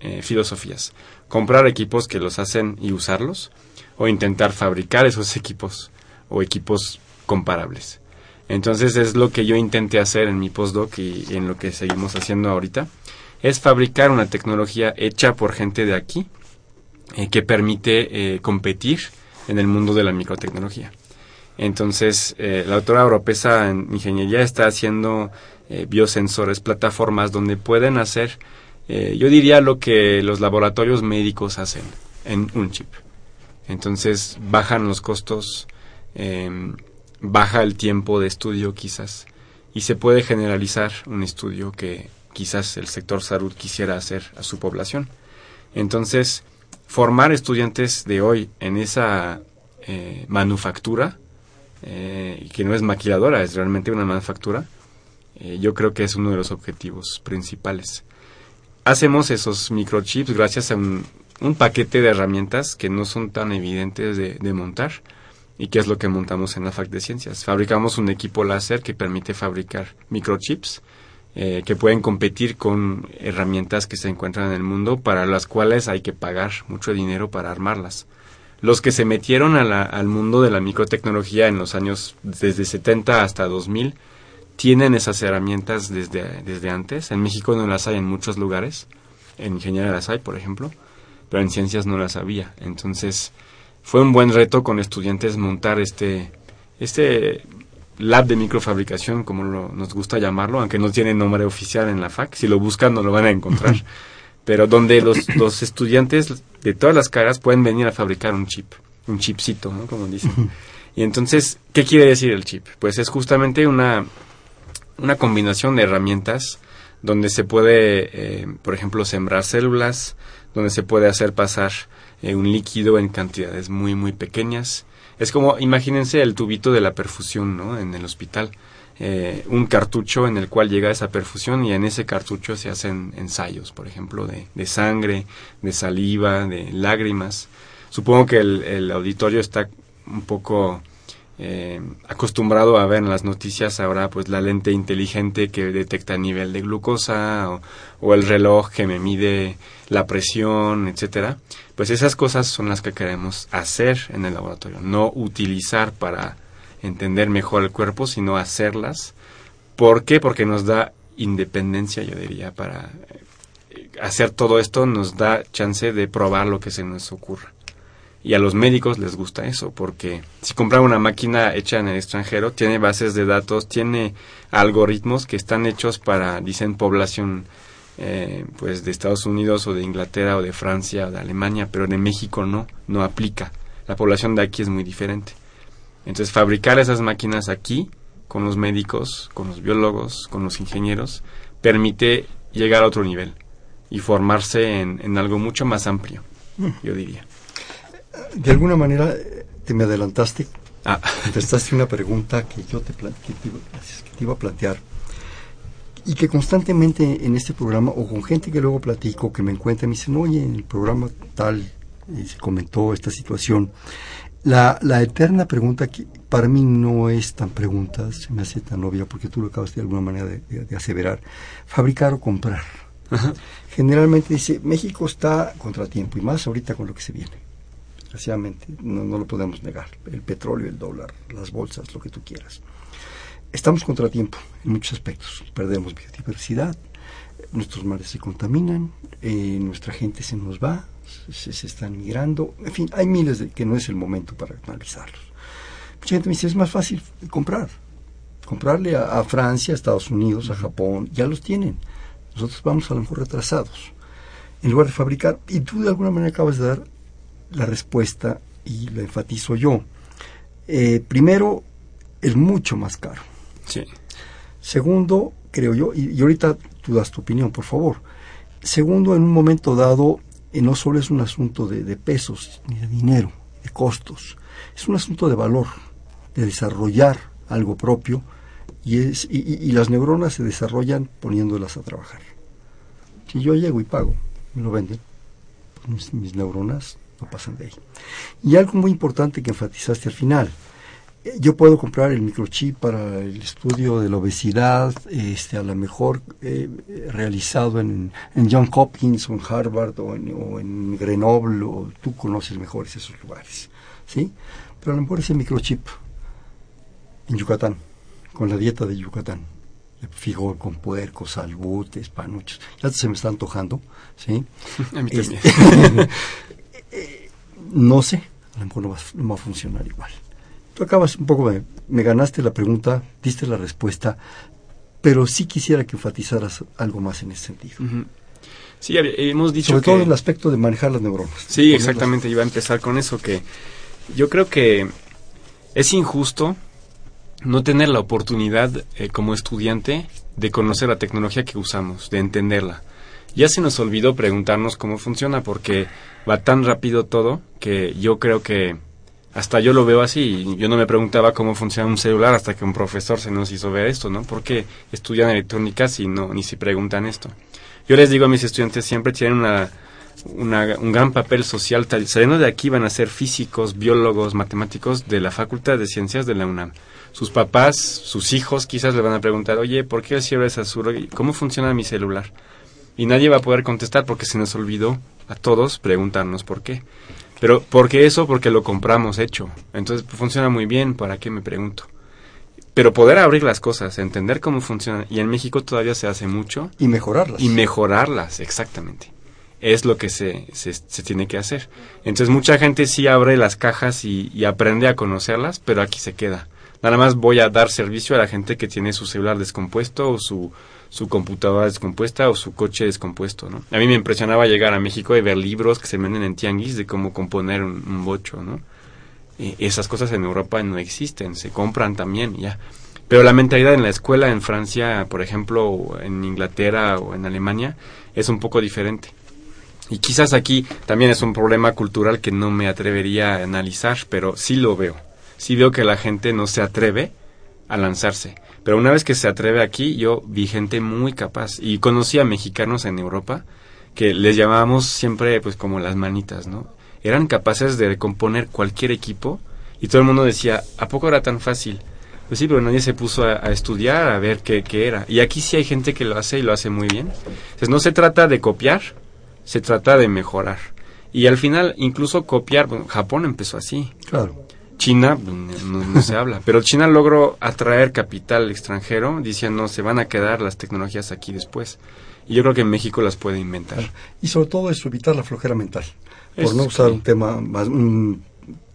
eh, filosofías. Comprar equipos que los hacen y usarlos, o intentar fabricar esos equipos o equipos comparables. Entonces, es lo que yo intenté hacer en mi postdoc y en lo que seguimos haciendo ahorita. Es fabricar una tecnología hecha por gente de aquí, eh, que permite eh, competir en el mundo de la microtecnología. Entonces, eh, la autora europea en ingeniería está haciendo biosensores, plataformas donde pueden hacer, yo diría, lo que los laboratorios médicos hacen en un chip. Entonces, bajan los costos, em, baja el tiempo de estudio quizás, y se puede generalizar un estudio que quizás el sector salud quisiera hacer a su población. Entonces, formar estudiantes de hoy en esa eh, manufactura, eh, que no es maquiladora, es realmente una manufactura, eh, yo creo que es uno de los objetivos principales. Hacemos esos microchips gracias a un, paquete de herramientas que no son tan evidentes de, montar y que es lo que montamos en la Fac de Ciencias. Fabricamos un equipo láser que permite fabricar microchips eh, que pueden competir con herramientas que se encuentran en el mundo para las cuales hay que pagar mucho dinero para armarlas. Los que se metieron al mundo de la microtecnología en los años desde 70 hasta 2000 tienen esas herramientas desde, desde antes. En México no las hay en muchos lugares. En ingeniería las hay, por ejemplo, pero en ciencias no las había. Entonces fue un buen reto con estudiantes montar este, este lab de microfabricación, como nos gusta llamarlo, aunque no tiene nombre oficial en la FAC. Si lo buscan no lo van a encontrar. Pero donde los, los estudiantes de todas las caras pueden venir a fabricar un chip, un chipcito, ¿no? Como dicen. Y entonces, ¿qué quiere decir el chip? Pues es justamente una, una combinación de herramientas donde se puede, eh, por ejemplo, sembrar células, donde se puede hacer pasar eh, un líquido en cantidades muy, muy pequeñas, es como, imagínense el tubito de la perfusión, ¿no? En el hospital. Eh, un cartucho en el cual llega esa perfusión y en ese cartucho se hacen ensayos, por ejemplo, de, sangre, de saliva, de lágrimas. Supongo que el auditorio está un poco eh, acostumbrado a ver en las noticias ahora pues la lente inteligente que detecta el nivel de glucosa o, el reloj que me mide la presión, etcétera. Pues esas cosas son las que queremos hacer en el laboratorio, no utilizar para entender mejor el cuerpo, sino hacerlas. ¿Por qué? Porque nos da independencia, yo diría, para eh, hacer todo esto nos da chance de probar lo que se nos ocurra. Y a los médicos les gusta eso, porque si compran una máquina hecha en el extranjero, tiene bases de datos, tiene algoritmos que están hechos para, dicen, población eh, pues de Estados Unidos o de Inglaterra o de Francia o de Alemania, pero de México no, no aplica. La población de aquí es muy diferente. Entonces, fabricar esas máquinas aquí, con los médicos, con los biólogos, con los ingenieros, permite llegar a otro nivel y formarse en, en algo mucho más amplio, mm. yo diría de alguna manera te me adelantaste, ah. contestaste una pregunta que yo te, iba a plantear. Y que constantemente en este programa o con gente que luego platico que me encuentra me dicen oye en el programa tal y se comentó esta situación la, la eterna pregunta que para mí no es tan pregunta se me hace tan obvia porque tú lo acabas de alguna manera de, aseverar. Fabricar o comprar. Generalmente dice México está contratiempo y más ahorita con lo que se viene desgraciadamente, no, no lo podemos negar. El petróleo, el dólar, las bolsas, lo que tú quieras. Estamos contratiempo en muchos aspectos. Perdemos biodiversidad, nuestros mares se contaminan, eh, nuestra gente se nos va, se, se, están migrando, en fin, hay miles de que no es el momento para analizarlos. Mucha gente me dice, es más fácil comprar, comprarle a, a, Francia, a Estados Unidos, a Japón, ya los tienen. Nosotros vamos a lo mejor retrasados. En lugar de fabricar, y tú de alguna manera acabas de dar la respuesta y la enfatizo yo. Eh, primero, es mucho más caro. Sí. Segundo, creo yo, y, ahorita tú das tu opinión, por favor. Segundo, en un momento dado, eh, no solo es un asunto de, pesos, ni de dinero, de costos, es un asunto de valor, de desarrollar algo propio, y, es, y, las neuronas se desarrollan poniéndolas a trabajar. Si yo llego y pago, me lo venden, mis neuronas no pasan de ahí. Y algo muy importante que enfatizaste al final, eh, yo puedo comprar el microchip para el estudio de la obesidad, este, a lo mejor eh, realizado en, en John Hopkins o en Harvard o en, o en Grenoble, o tú conoces mejores esos lugares, ¿sí? Pero a lo mejor ese microchip en Yucatán, con la dieta de Yucatán, fijo con puercos, albutes, panuchos, ya se me está antojando, ¿sí? A mí también. No sé, a lo mejor no va, no va a funcionar igual. Tú acabas un poco, de, me ganaste la pregunta, diste la respuesta, pero sí quisiera que enfatizaras algo más en ese sentido. Sí, hemos dicho Sobre que... todo el aspecto de manejar las neuronas. Sí, exactamente, iba a empezar con eso, que yo creo que es injusto no tener la oportunidad eh, como estudiante de conocer la tecnología que usamos, de entenderla. Ya se nos olvidó preguntarnos cómo funciona porque va tan rápido todo que yo creo que hasta yo lo veo así. Yo no me preguntaba cómo funciona un celular hasta que un profesor se nos hizo ver esto, ¿no? Porque estudian electrónica si no, ni si preguntan esto. Yo les digo a mis estudiantes siempre tienen una, una- un gran papel social. Saliendo de aquí van a ser físicos, biólogos, matemáticos de la Facultad de Ciencias de la UNAM. Sus papás, sus hijos quizás le van a preguntar, oye, ¿por qué el cielo es azul? ¿Cómo funciona mi celular? Y nadie va a poder contestar porque se nos olvidó a todos preguntarnos por qué. Pero, ¿por qué eso? Porque lo compramos hecho. Entonces, pues, funciona muy bien, ¿para qué me pregunto? Pero poder abrir las cosas, entender cómo funcionan, y en México todavía se hace mucho, Y mejorarlas. y mejorarlas, exactamente. Es lo que se, se, se tiene que hacer. Entonces mucha gente sí abre las cajas y, y aprende a conocerlas, pero aquí se queda. Nada más voy a dar servicio a la gente que tiene su celular descompuesto o su, su computadora descompuesta o su coche descompuesto, ¿no? A mí me impresionaba llegar a México y ver libros que se venden en tianguis de cómo componer un, bocho, ¿no? Eh, esas cosas en Europa no existen, se compran también ya. Pero la mentalidad en la escuela en Francia, por ejemplo, en Inglaterra o en Alemania, es un poco diferente. Y quizás aquí también es un problema cultural que no me atrevería a analizar, pero sí lo veo. Sí veo que la gente no se atreve a lanzarse. Pero una vez que se atreve aquí, yo vi gente muy capaz. Y conocí a mexicanos en Europa que les llamábamos siempre pues como las manitas, ¿no? Eran capaces de componer cualquier equipo y todo el mundo decía, ¿a poco era tan fácil? Pues sí, pero nadie se puso a, estudiar, a ver qué, qué era. Y aquí sí hay gente que lo hace y lo hace muy bien. Entonces no se trata de copiar, se trata de mejorar. Y al final, incluso copiar, bueno, Japón empezó así. Claro. China, pues, no, no se habla, pero China logró atraer capital extranjero diciendo se van a quedar las tecnologías aquí después. Y yo creo que México las puede inventar. Y sobre todo eso, evitar la flojera mental. Por Es- no usar un tema más, un-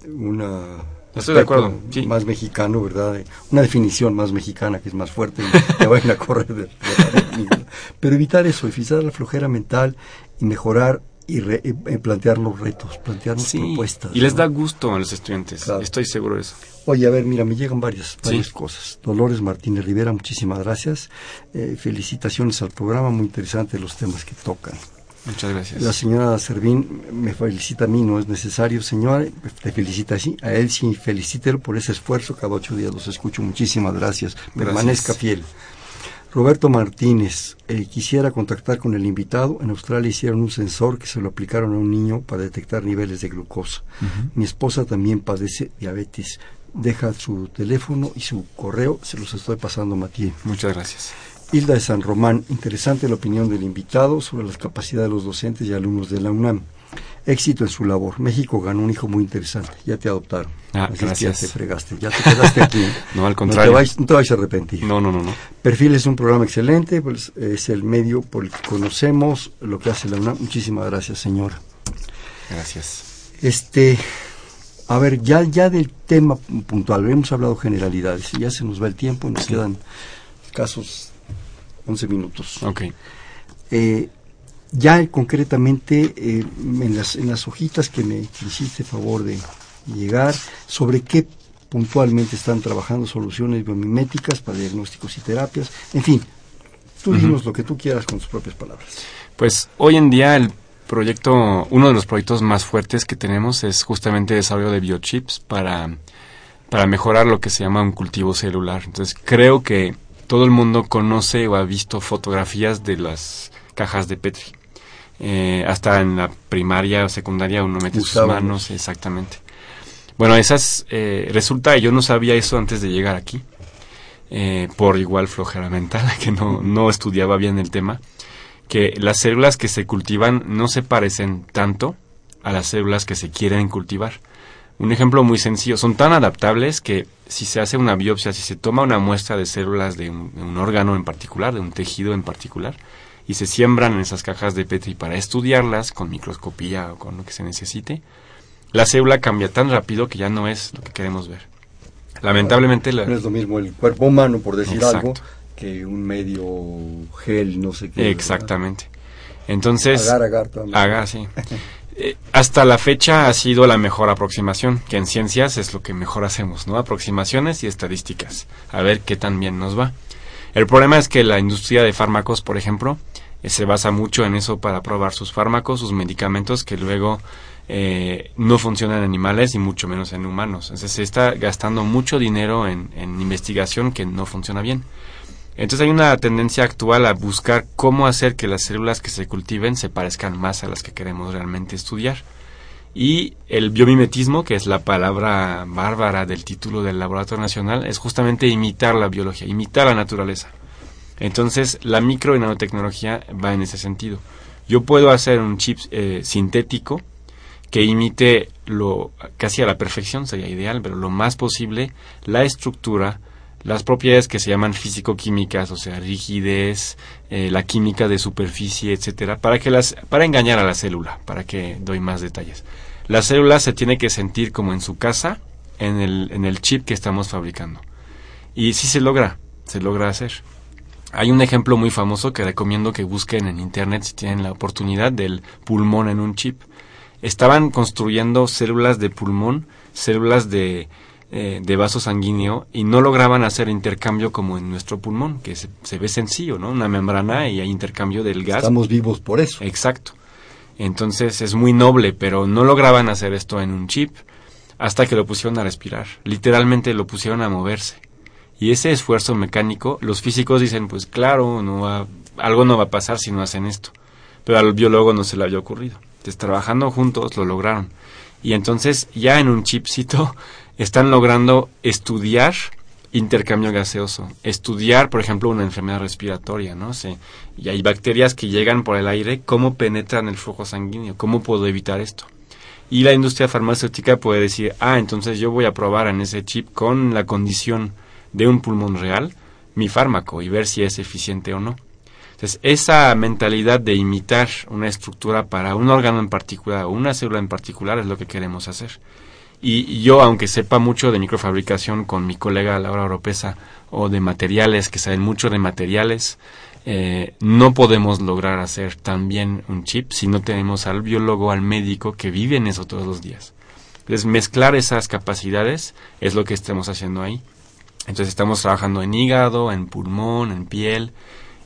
una Estoy de acuerdo, sí. más mexicano, ¿verdad? Una definición más mexicana que es más fuerte y te vayan a correr de, de la película. Pero evitar eso, evitar la flojera mental y mejorar y re- eh, plantearnos retos, plantearnos Sí, propuestas. y les ¿no? da gusto a los estudiantes, Claro. estoy seguro de eso. Oye, a ver, mira, me llegan varias, varias Sí. cosas. Dolores Martínez Rivera, muchísimas gracias. Eh, felicitaciones al programa, muy interesante los temas que tocan. Muchas gracias. La señora Servín me felicita a mí, no es necesario, señor. Te felicita sí, a él sí, felicítelo por ese esfuerzo. Cada ocho días los escucho. Muchísimas gracias. Permanezca fiel. Roberto Martínez, eh, quisiera contactar con el invitado. En Australia hicieron un sensor que se lo aplicaron a un niño para detectar niveles de glucosa. Mi esposa también padece diabetes. Deja su teléfono y su correo, se los estoy pasando, Matías. Muchas gracias. Hilda de San Román, interesante la opinión del invitado sobre las capacidades de los docentes y alumnos de la UNAM. Éxito en su labor. México ganó un hijo muy interesante. Ya te adoptaron. Ah, Así que gracias. Ya te fregaste. Ya te quedaste aquí. No, al No contrario. te, vais, no te vais a arrepentir. No, no, no, no. Perfil es un programa excelente. Pues, es el medio por el que conocemos lo que hace la UNAM. Muchísimas gracias, señora. Gracias. Este, a ver, ya, ya del tema puntual, hemos hablado generalidades, ya se nos va el tiempo y nos quedan casos 11 minutos. Ok. Eh, ya concretamente eh, en, las, en las hojitas que me hiciste favor de llegar, sobre qué puntualmente están trabajando soluciones biomiméticas para diagnósticos y terapias, en fin, tú dinos lo que tú quieras con tus propias palabras. Pues hoy en día el proyecto, uno de los proyectos más fuertes que tenemos es justamente el desarrollo de biochips para, para mejorar lo que se llama un cultivo celular. Entonces creo que todo el mundo conoce o ha visto fotografías de las cajas de Petri. Eh, hasta en la primaria o secundaria uno mete sus manos, exactamente. Bueno, esas, eh, resulta, yo no sabía eso antes de llegar aquí, eh, por igual flojera mental, que no, no estudiaba bien el tema, que las células que se cultivan no se parecen tanto a las células que se quieren cultivar. Un ejemplo muy sencillo, son tan adaptables que si se hace una biopsia, si se toma una muestra de células de un, órgano en particular, de un tejido en particular, y se siembran en esas cajas de Petri para estudiarlas con microscopía o con lo que se necesite, la célula cambia tan rápido que ya no es lo que queremos ver. Lamentablemente... No es lo mismo el cuerpo humano, por decir algo, que un medio gel, no sé qué. Exactamente. Entonces... Agar, agar, agar, sí. Eh, hasta la fecha ha sido la mejor aproximación, que en ciencias es lo que mejor hacemos, ¿no? Aproximaciones y estadísticas, a ver qué tan bien nos va. El problema es que la industria de fármacos, por ejemplo, eh, se basa mucho en eso para probar sus fármacos, sus medicamentos, que luego eh, no funcionan en animales y mucho menos en humanos. Entonces se está gastando mucho dinero en investigación que no funciona bien. Entonces hay una tendencia actual a buscar cómo hacer que las células que se cultiven se parezcan más a las que queremos realmente estudiar. Y el biomimetismo, que es la palabra bárbara del título del Laboratorio Nacional, es justamente imitar la biología, imitar la naturaleza. Entonces la micro y nanotecnología va en ese sentido. Yo puedo hacer un chip eh, sintético que imite lo casi a la perfección, sería ideal, pero lo más posible la estructura, las propiedades que se llaman físico-químicas, o sea, rigidez, eh, la química de superficie, etcétera, para que las, para engañar a la célula, para que doy más detalles. La célula se tiene que sentir como en su casa, en el, en el chip que estamos fabricando. Y sí se logra, se logra hacer. Hay un ejemplo muy famoso que recomiendo que busquen en internet si tienen la oportunidad del pulmón en un chip. Estaban construyendo células de pulmón, células de eh, de vaso sanguíneo y no lograban hacer intercambio como en nuestro pulmón, que se, ve sencillo, ¿no? Una membrana y hay intercambio del gas. Estamos vivos por eso. Exacto. Entonces es muy noble, pero no lograban hacer esto en un chip hasta que lo pusieron a respirar. Literalmente lo pusieron a moverse. Y ese esfuerzo mecánico, los físicos dicen, pues claro, no algo no va a pasar si no hacen esto. Pero al biólogo no se le había ocurrido. Entonces, trabajando juntos lo lograron. Y entonces ya en un chipcito están logrando estudiar intercambio gaseoso, estudiar, por ejemplo, una enfermedad respiratoria, ¿no? sé y hay bacterias que llegan por el aire, ¿cómo penetran el flujo sanguíneo? ¿Cómo puedo evitar esto? Y la industria farmacéutica puede decir, ah, entonces yo voy a probar en ese chip con la condición de un pulmón real mi fármaco y ver si es eficiente o no. Entonces, esa mentalidad de imitar una estructura para un órgano en particular o una célula en particular es lo que queremos hacer. Y yo, aunque sepa mucho de microfabricación con mi colega Laura Oropesa o de materiales, que saben mucho de materiales, eh, no podemos lograr hacer también un chip si no tenemos al biólogo, al médico que vive en eso todos los días. Entonces, mezclar esas capacidades es lo que estamos haciendo ahí. Entonces, estamos trabajando en hígado, en pulmón, en piel,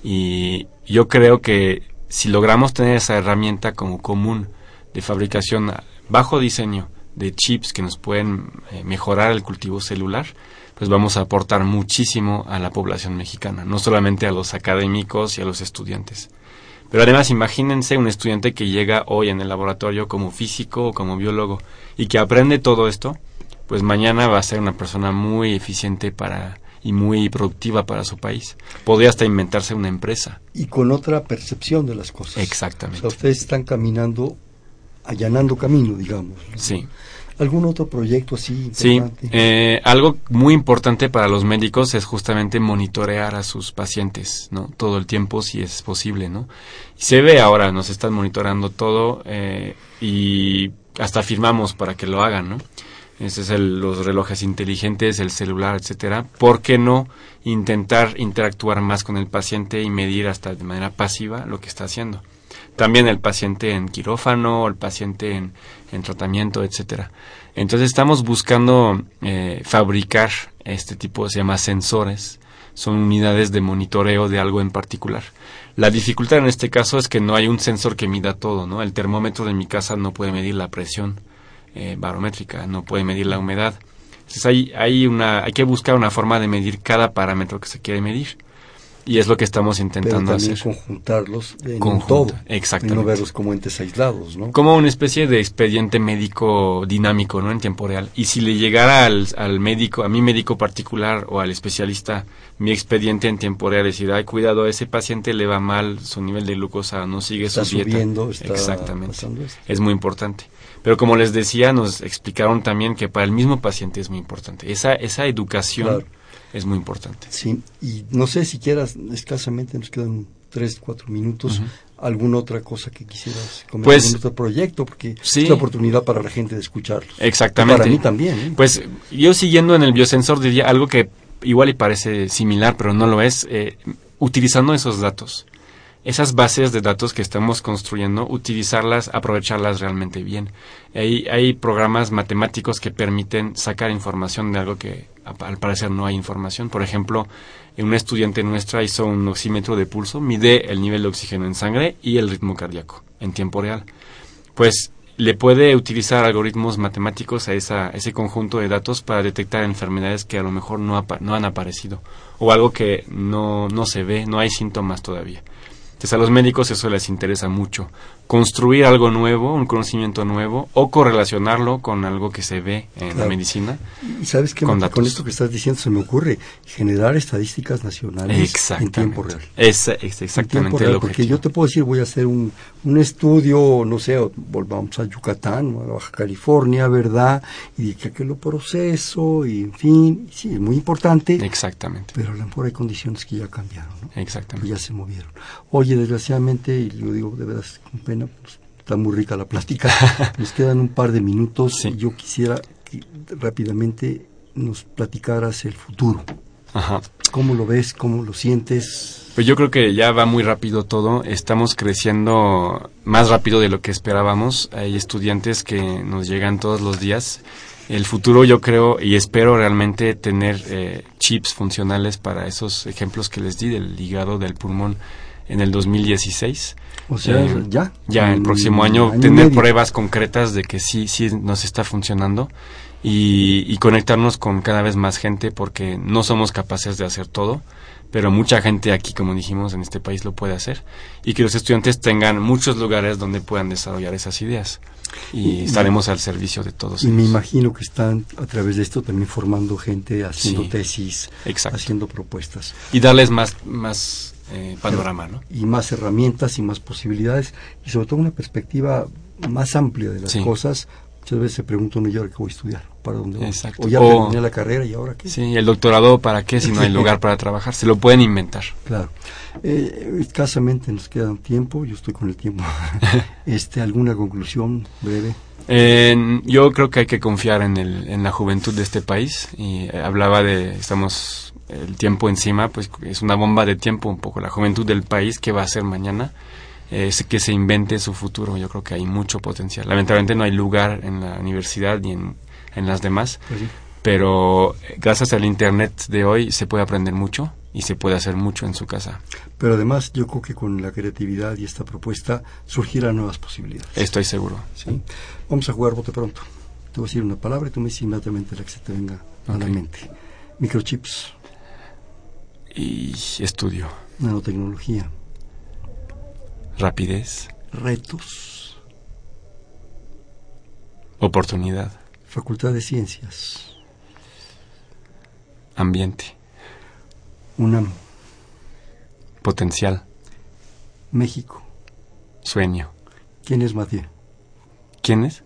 y yo creo que si logramos tener esa herramienta como común de fabricación bajo diseño, de chips que nos pueden eh, mejorar el cultivo celular, pues vamos a aportar muchísimo a la población mexicana, no solamente a los académicos y a los estudiantes. Pero además imagínense un estudiante que llega hoy en el laboratorio como físico o como biólogo y que aprende todo esto, pues mañana va a ser una persona muy eficiente para y muy productiva para su país. Podría hasta inventarse una empresa. Y con otra percepción de las cosas. Exactamente. O sea, ustedes están caminando allanando camino, digamos. Sí. ¿Algún otro proyecto así? Sí, eh, algo muy importante para los médicos es justamente monitorear a sus pacientes, ¿no? Todo el tiempo, si es posible, ¿no? se ve ahora, nos están monitoreando todo eh, y hasta firmamos para que lo hagan, ¿no? Ese es el, los relojes inteligentes, el celular, etcétera. ¿Por qué no intentar interactuar más con el paciente y medir hasta de manera pasiva lo que está haciendo? También el paciente en quirófano, el paciente en, tratamiento, etcétera. Entonces estamos buscando eh, fabricar este tipo, se llama sensores, son unidades de monitoreo de algo en particular. La dificultad en este caso es que no hay un sensor que mida todo, ¿no? El termómetro de mi casa no puede medir la presión eh, barométrica, no puede medir la humedad. Entonces hay, hay, una, hay que buscar una forma de medir cada parámetro que se quiere medir Y es lo que estamos intentando pero también hacer. conjuntarlos en Conjunta, todo. exactamente. Y no verlos como entes aislados, ¿no? Como una especie de expediente médico dinámico, ¿no? En tiempo real. Y si le llegara al, al médico, a mi médico particular o al especialista, mi expediente en tiempo real, decir, ay, cuidado, a ese paciente le va mal, su nivel de glucosa no sigue Está su dieta. subiendo, está Exactamente. esto. Es muy importante. Pero como les decía, nos explicaron también que para el mismo paciente es muy importante. Esa, esa educación Claro. Es muy importante. Sí, y no sé si quieras, escasamente nos quedan tres, cuatro minutos, alguna otra cosa que quisieras comentar Pues, en otro proyecto, porque sí. es la oportunidad para la gente de escucharlos. Exactamente. Y para mí también. ¿eh? Pues yo siguiendo en el biosensor diría algo que igual y parece similar, pero no lo es, eh, utilizando esos datos. Esas bases de datos que estamos construyendo, utilizarlas, aprovecharlas realmente bien. Hay, programas matemáticos que permiten sacar información de algo que al parecer no hay información. Por ejemplo, una estudiante nuestra hizo un oxímetro de pulso, mide el nivel de oxígeno en sangre y el ritmo cardíaco en tiempo real. Pues le puede utilizar algoritmos matemáticos a esa, ese conjunto de datos para detectar enfermedades que a lo mejor no, apa- no han aparecido o algo que no se ve, no hay síntomas todavía. Entonces a los médicos eso les interesa mucho. Construir algo nuevo, un conocimiento nuevo o correlacionarlo con algo que se ve en la medicina. Y sabes que Con esto que estás diciendo se me ocurre generar estadísticas nacionales Exactamente. en tiempo real. Es tiempo exactamente real, el porque yo te puedo decir, voy a hacer un, un estudio, no sé, volvamos a Yucatán a Baja California, ¿verdad? Y que, que lo proceso, y en fin, sí, es muy importante, Exactamente. pero a lo mejor hay condiciones que ya cambiaron, ¿no? que Exactamente. ya se movieron. Oye, desgraciadamente, y lo digo de verdad con pena, pues, está muy rica la plática, nos quedan un par de minutos Sí. yo quisiera que rápidamente nos platicaras el futuro. Ajá. ¿Cómo lo ves? ¿Cómo lo sientes? Pues yo creo que ya va muy rápido todo. Estamos creciendo más rápido de lo que esperábamos. Hay estudiantes que nos llegan todos los días. El futuro yo creo y espero realmente tener eh, chips funcionales para esos ejemplos que les di del hígado, del pulmón en el 2016. O sea, Eh, ya. Ya el próximo año, tener pruebas concretas de que sí, sí nos está funcionando y, y conectarnos con cada vez más gente porque no somos capaces de hacer todo, pero mucha gente aquí, como dijimos, en este país lo puede hacer y que los estudiantes tengan muchos lugares donde puedan desarrollar esas ideas y Y- estaremos al servicio de todos. Y me imagino que están a través de esto también formando gente, haciendo Sí, tesis, exacto. haciendo propuestas. Y darles más, más eh, panorama, ¿no? Y más herramientas y más posibilidades y sobre todo una perspectiva más amplia de las Sí. cosas. Muchas veces se pregunta uno, ¿y ahora qué voy a estudiar? ¿Para dónde voy? Exacto. O ya O- terminé la carrera y ahora qué. Sí, el doctorado, ¿para qué si no hay lugar para trabajar? Se lo pueden inventar. Claro. Eh, escasamente nos queda un tiempo, yo estoy con el tiempo. este, ¿Alguna conclusión breve? Eh, yo creo que hay que confiar en, el, en la juventud de este país y eh, hablaba de, estamos el tiempo encima, pues es una bomba de tiempo un poco, la juventud del país, ¿qué va a hacer mañana? Eh, es que se invente su futuro, yo creo que hay mucho potencial. Lamentablemente no hay lugar en la universidad ni en, en las demás, Pues sí. pero eh, gracias al Internet de hoy se puede aprender mucho y se puede hacer mucho en su casa. Pero además yo creo que con la creatividad y esta propuesta surgirán nuevas posibilidades. Estoy seguro. ¿sí? Vamos a jugar bote pronto. Te voy a decir una palabra y tú me dices inmediatamente la que se te venga a la mente. Microchips, Y estudio. nanotecnología, Rapidez, retos, oportunidad, Facultad de Ciencias, ambiente, UNAM, potencial, México. sueño. ¿Quién es Mathieu? ¿Quién es?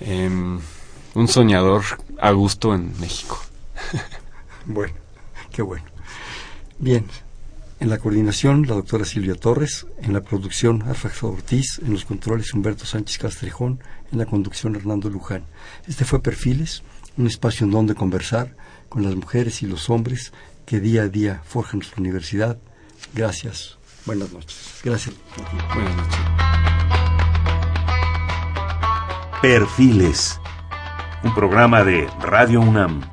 Em, un soñador a gusto en México. Bueno, qué bueno. Bien, en la coordinación la doctora Silvia Torres, en la producción Arfax Ortiz, en los controles Humberto Sánchez Castrejón, en la conducción Hernando Luján. Este fue Perfiles, un espacio en donde conversar con las mujeres y los hombres que día a día forjan nuestra universidad. Gracias. Buenas noches. Gracias. Buenas noches. Perfiles. Un programa de Radio UNAM.